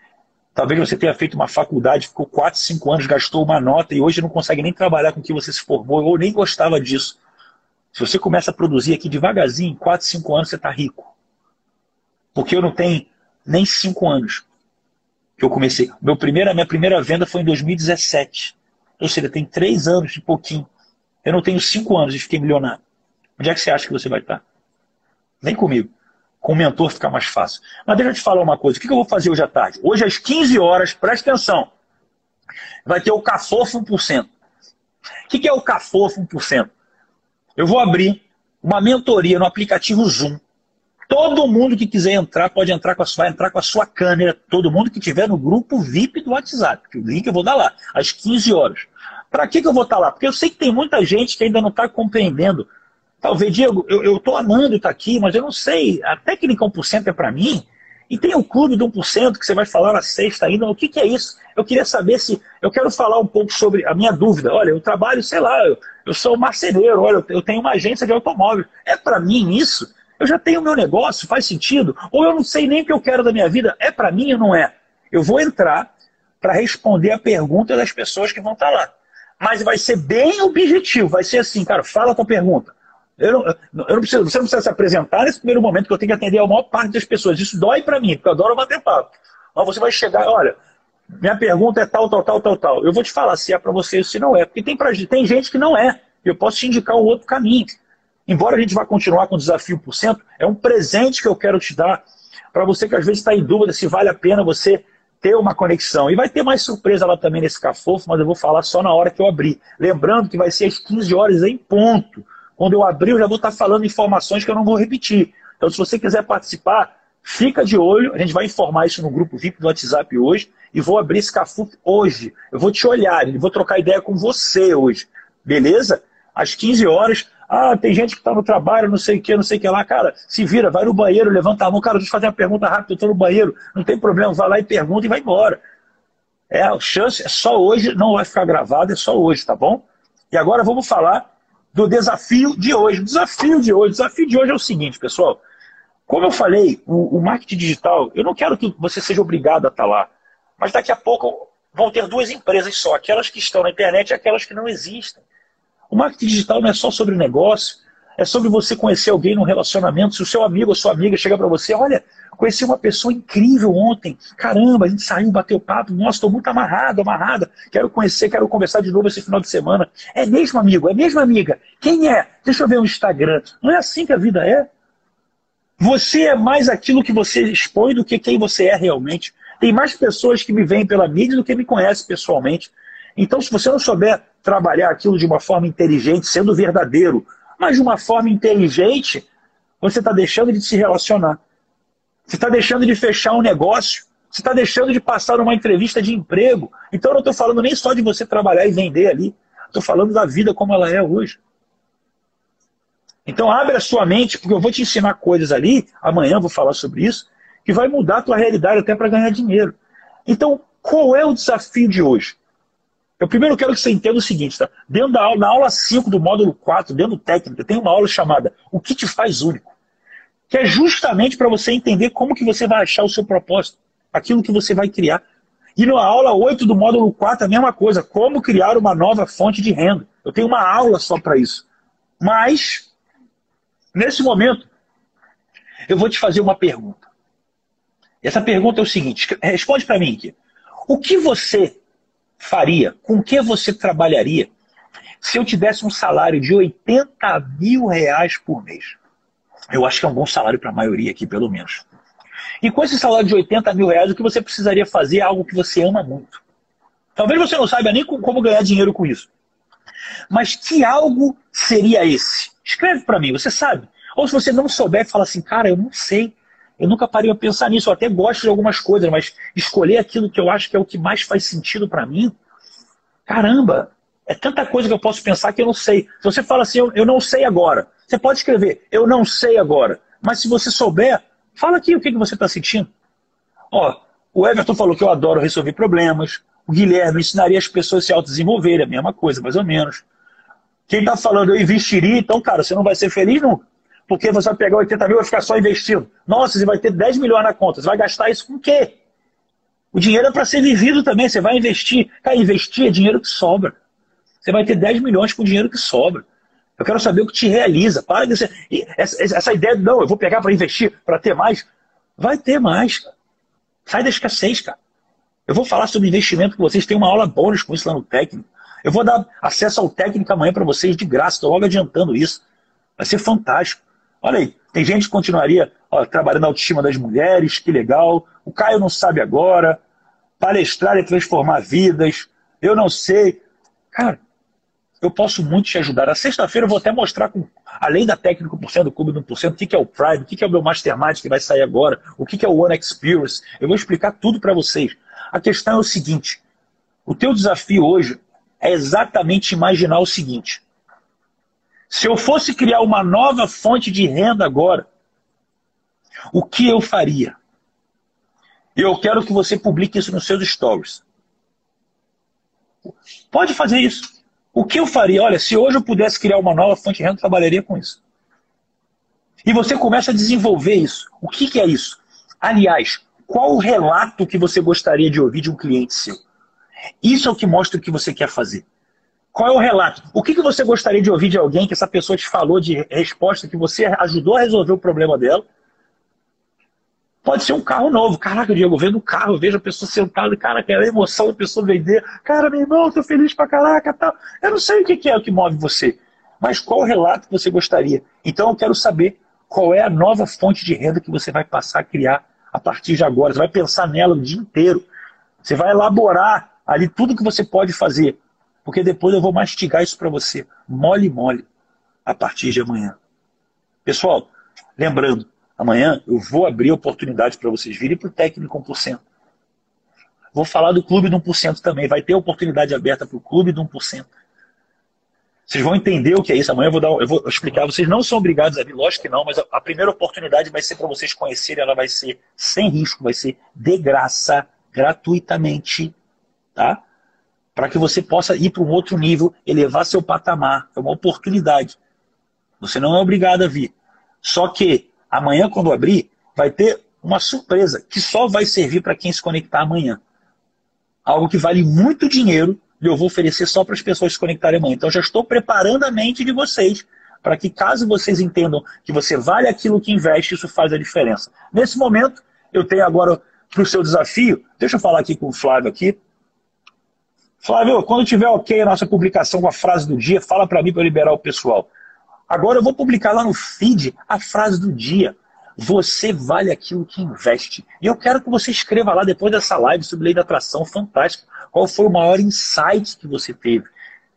Talvez você tenha feito uma faculdade, ficou 4, 5 anos, gastou uma nota e hoje não consegue nem trabalhar com o que você se formou ou nem gostava disso. Se você começa a produzir aqui devagarzinho, em 4, 5 anos você está rico. Porque eu não tenho nem 5 anos que eu comecei. Meu primeiro, minha primeira venda foi em 2017. Ou seja, tem 3 anos e pouquinho. Eu não tenho 5 anos e fiquei milionário. Onde é que você acha que você vai estar? Nem comigo. Com o mentor fica mais fácil. Mas deixa eu te falar uma coisa. O que eu vou fazer hoje à tarde? Hoje às 15 horas, presta atenção. Vai ter o Cafofo 1%. O que é o Cafofo 1%? Eu vou abrir uma mentoria no aplicativo Zoom. Todo mundo que quiser entrar pode entrar com a sua, entrar com a sua câmera. Todo mundo que tiver no grupo VIP do WhatsApp. O link eu vou dar lá, às 15 horas. Para que, que eu vou estar lá? Porque eu sei que tem muita gente que ainda não está compreendendo Talvez, Diego, eu estou amando estar aqui, mas eu não sei, a técnica 1% é para mim, e tem o clube do 1% que você vai falar na sexta ainda, o que, que é isso? Eu queria saber se, eu quero falar um pouco sobre a minha dúvida. Olha, eu trabalho, sei lá, eu, eu sou marceneiro, olha, eu tenho uma agência de automóvel. É para mim isso? Eu já tenho meu negócio, faz sentido? Ou eu não sei nem o que eu quero da minha vida? É para mim ou não é? Eu vou entrar para responder a pergunta das pessoas que vão estar lá. Mas vai ser bem objetivo, vai ser assim, cara, fala a pergunta. Eu não, eu não preciso, você não precisa se apresentar nesse primeiro momento que eu tenho que atender a maior parte das pessoas. Isso dói para mim, porque eu adoro bater papo. Mas você vai chegar, olha, minha pergunta é tal, tal, tal, tal, tal. Eu vou te falar se é para você ou se não é. Porque tem, pra, tem gente que não é. Eu posso te indicar um outro caminho. Embora a gente vá continuar com o desafio por cento, é um presente que eu quero te dar para você que às vezes está em dúvida se vale a pena você ter uma conexão. E vai ter mais surpresa lá também nesse cafofo, mas eu vou falar só na hora que eu abrir. Lembrando que vai ser às 15 horas em ponto. Quando eu abrir, eu já vou estar falando informações que eu não vou repetir. Então, se você quiser participar, fica de olho. A gente vai informar isso no grupo VIP do WhatsApp hoje. E vou abrir esse Cafu hoje. Eu vou te olhar, vou trocar ideia com você hoje. Beleza? Às 15 horas. Ah, tem gente que está no trabalho, não sei o que, não sei o que lá. Cara, se vira, vai no banheiro, levanta a mão. Cara, deixa eu fazer uma pergunta rápida, eu estou no banheiro. Não tem problema, vai lá e pergunta e vai embora. É, a chance é só hoje, não vai ficar gravado, é só hoje, tá bom? E agora vamos falar do desafio de hoje. Desafio de hoje, desafio de hoje é o seguinte, pessoal. Como eu falei, o, o marketing digital, eu não quero que você seja obrigado a estar lá. Mas daqui a pouco vão ter duas empresas só, aquelas que estão na internet e aquelas que não existem. O marketing digital não é só sobre negócio, é sobre você conhecer alguém num relacionamento. Se o seu amigo ou sua amiga chega para você, olha, conheci uma pessoa incrível ontem, caramba, a gente saiu, bateu papo, nossa, estou muito amarrado, amarrada, quero conhecer, quero conversar de novo esse final de semana. É mesmo amigo, é mesmo amiga. Quem é? Deixa eu ver o Instagram. Não é assim que a vida é. Você é mais aquilo que você expõe do que quem você é realmente. Tem mais pessoas que me veem pela mídia do que me conhecem pessoalmente. Então, se você não souber trabalhar aquilo de uma forma inteligente, sendo verdadeiro, mas de uma forma inteligente, você está deixando de se relacionar. Você está deixando de fechar um negócio. Você está deixando de passar uma entrevista de emprego. Então eu não estou falando nem só de você trabalhar e vender ali. Estou falando da vida como ela é hoje. Então abre a sua mente, porque eu vou te ensinar coisas ali, amanhã eu vou falar sobre isso, que vai mudar a tua realidade até para ganhar dinheiro. Então, qual é o desafio de hoje? Eu primeiro quero que você entenda o seguinte, tá? Dentro da aula, na aula 5 do módulo 4, dentro do técnico, tem uma aula chamada O que te faz único? Que é justamente para você entender como que você vai achar o seu propósito, aquilo que você vai criar. E na aula 8 do módulo 4, a mesma coisa, como criar uma nova fonte de renda. Eu tenho uma aula só para isso. Mas, nesse momento, eu vou te fazer uma pergunta. Essa pergunta é o seguinte: responde para mim aqui. O que você faria? Com que você trabalharia se eu te desse um salário de 80 mil reais por mês? Eu acho que é um bom salário para a maioria aqui, pelo menos. E com esse salário de 80 mil reais, o que você precisaria fazer é algo que você ama muito. Talvez você não saiba nem como ganhar dinheiro com isso. Mas que algo seria esse? Escreve para mim, você sabe? Ou se você não souber, fala assim, cara, eu não sei. Eu nunca parei a pensar nisso. Eu até gosto de algumas coisas, mas escolher aquilo que eu acho que é o que mais faz sentido para mim, caramba, é tanta coisa que eu posso pensar que eu não sei. Se você fala assim, eu, eu não sei agora, você pode escrever, eu não sei agora. Mas se você souber, fala aqui o que, que você está sentindo. Ó, o Everton falou que eu adoro resolver problemas. O Guilherme ensinaria as pessoas a se autodesenvolverem, a mesma coisa, mais ou menos. Quem está falando eu investiria, então, cara, você não vai ser feliz nunca. Porque você vai pegar 80 mil e vai ficar só investindo. Nossa, você vai ter 10 milhões na conta. Você vai gastar isso com o quê? O dinheiro é para ser vivido também. Você vai investir. Cara, investir é dinheiro que sobra. Você vai ter 10 milhões com dinheiro que sobra. Eu quero saber o que te realiza. Para de ser... essa, essa ideia de não, eu vou pegar para investir, para ter mais. Vai ter mais, cara. Sai da escassez, cara. Eu vou falar sobre investimento com vocês. Tem uma aula bônus com isso lá no técnico. Eu vou dar acesso ao técnico amanhã para vocês de graça. Estou logo adiantando isso. Vai ser fantástico. Olha aí, tem gente que continuaria ó, trabalhando a autoestima das mulheres, que legal. O Caio não sabe agora. Palestrar e transformar vidas. Eu não sei. Cara, eu posso muito te ajudar. Na sexta-feira eu vou até mostrar, com, além da técnica por cento do clube do 1%, o que, é o Prime, o que, é o meu Mastermind que vai sair agora, o que é o One Experience. Eu vou explicar tudo para vocês. A questão é o seguinte: o teu desafio hoje é exatamente imaginar o seguinte. Se eu fosse criar uma nova fonte de renda agora, o que eu faria? Eu quero que você publique isso nos seus stories. Pode fazer isso. O que eu faria? Olha, se hoje eu pudesse criar uma nova fonte de renda, eu trabalharia com isso. E você começa a desenvolver isso. O que, que é isso? Aliás, qual o relato que você gostaria de ouvir de um cliente seu? Isso é o que mostra o que você quer fazer. Qual é o relato? O que, que você gostaria de ouvir de alguém que essa pessoa te falou de resposta, que você ajudou a resolver o problema dela? Pode ser um carro novo. Caraca, Diego, eu vendo um carro, eu vejo a pessoa sentada, cara, aquela emoção da pessoa vender. Cara, meu irmão, tô feliz pra caraca, tal. Eu não sei o que é o que move você, mas qual o relato que você gostaria? Então eu quero saber qual é a nova fonte de renda que você vai passar a criar a partir de agora. Você vai pensar nela o dia inteiro. Você vai elaborar ali tudo que você pode fazer. Porque depois eu vou mastigar isso para você, mole, mole, a partir de amanhã. Pessoal, lembrando, Amanhã eu vou abrir oportunidade para vocês virem para o técnico 1%. Vou falar do clube do 1% também. Vai ter oportunidade aberta para o clube do 1%. Vocês vão entender o que é isso. Amanhã eu vou, dar, eu vou explicar. Vocês não são obrigados a vir, lógico que não, mas a, a primeira oportunidade vai ser para vocês conhecerem. Ela vai ser sem risco, vai ser de graça, gratuitamente. Tá? Para que você possa ir para um outro nível, elevar seu patamar. É uma oportunidade. Você não é obrigado a vir. Só que Amanhã, quando abrir, vai ter uma surpresa que só vai servir para quem se conectar amanhã. Algo que vale muito dinheiro e eu vou oferecer só para as pessoas se conectarem amanhã. Então, já estou preparando a mente de vocês para que, caso vocês entendam que você vale aquilo que investe, isso faz a diferença. Nesse momento, eu tenho agora para o seu desafio, deixa eu falar aqui com o Flávio aqui. Flávio, quando tiver ok a nossa publicação com a frase do dia, fala para mim para liberar o pessoal. Agora eu vou publicar lá no feed a frase do dia. Você vale aquilo que investe. E eu quero que você escreva lá depois dessa live sobre lei da atração fantástica. Qual foi o maior insight que você teve?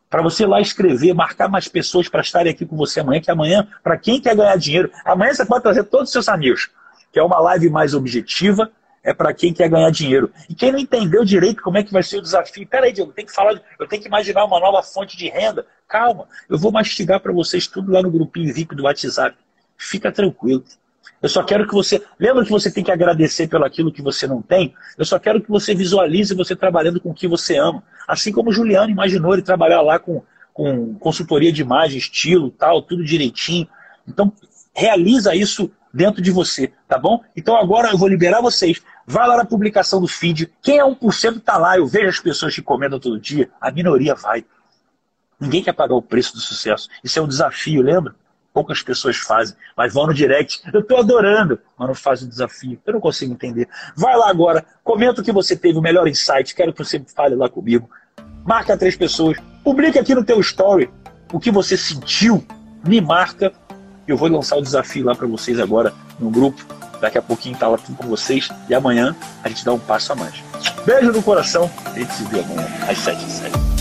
Para você lá escrever, marcar mais pessoas para estarem aqui com você amanhã, que amanhã, para quem quer ganhar dinheiro, amanhã você pode trazer todos os seus amigos, que é uma live mais objetiva, é para quem quer ganhar dinheiro. E quem não entendeu direito como é que vai ser o desafio, peraí, Diego, tem que falar, eu tenho que imaginar uma nova fonte de renda. Calma, eu vou mastigar para vocês tudo lá no grupinho VIP do WhatsApp. Fica tranquilo. Eu só quero que você. Lembra que você tem que agradecer pelo aquilo que você não tem? Eu só quero que você visualize você trabalhando com o que você ama. Assim como o Juliano imaginou ele trabalhar lá com, com consultoria de imagem, estilo, tal, tudo direitinho. Então, realiza isso dentro de você, tá bom? Então agora eu vou liberar vocês. Vai lá na publicação do feed. Quem é 1% está lá. Eu vejo as pessoas que comentam todo dia. A minoria vai. Ninguém quer pagar o preço do sucesso. Isso é um desafio, lembra? Poucas pessoas fazem, mas vão no direct. Eu estou adorando, mas não faz o desafio. Eu não consigo entender. Vai lá agora, comenta o que você teve, o melhor insight. Quero que você fale lá comigo. Marca três pessoas. Publique aqui no teu story o que você sentiu. Me marca eu vou lançar o desafio lá para vocês agora no grupo. Daqui a pouquinho tá lá tudo com vocês. E amanhã a gente dá um passo a mais. Beijo no coração. A gente se vê amanhã às 7 h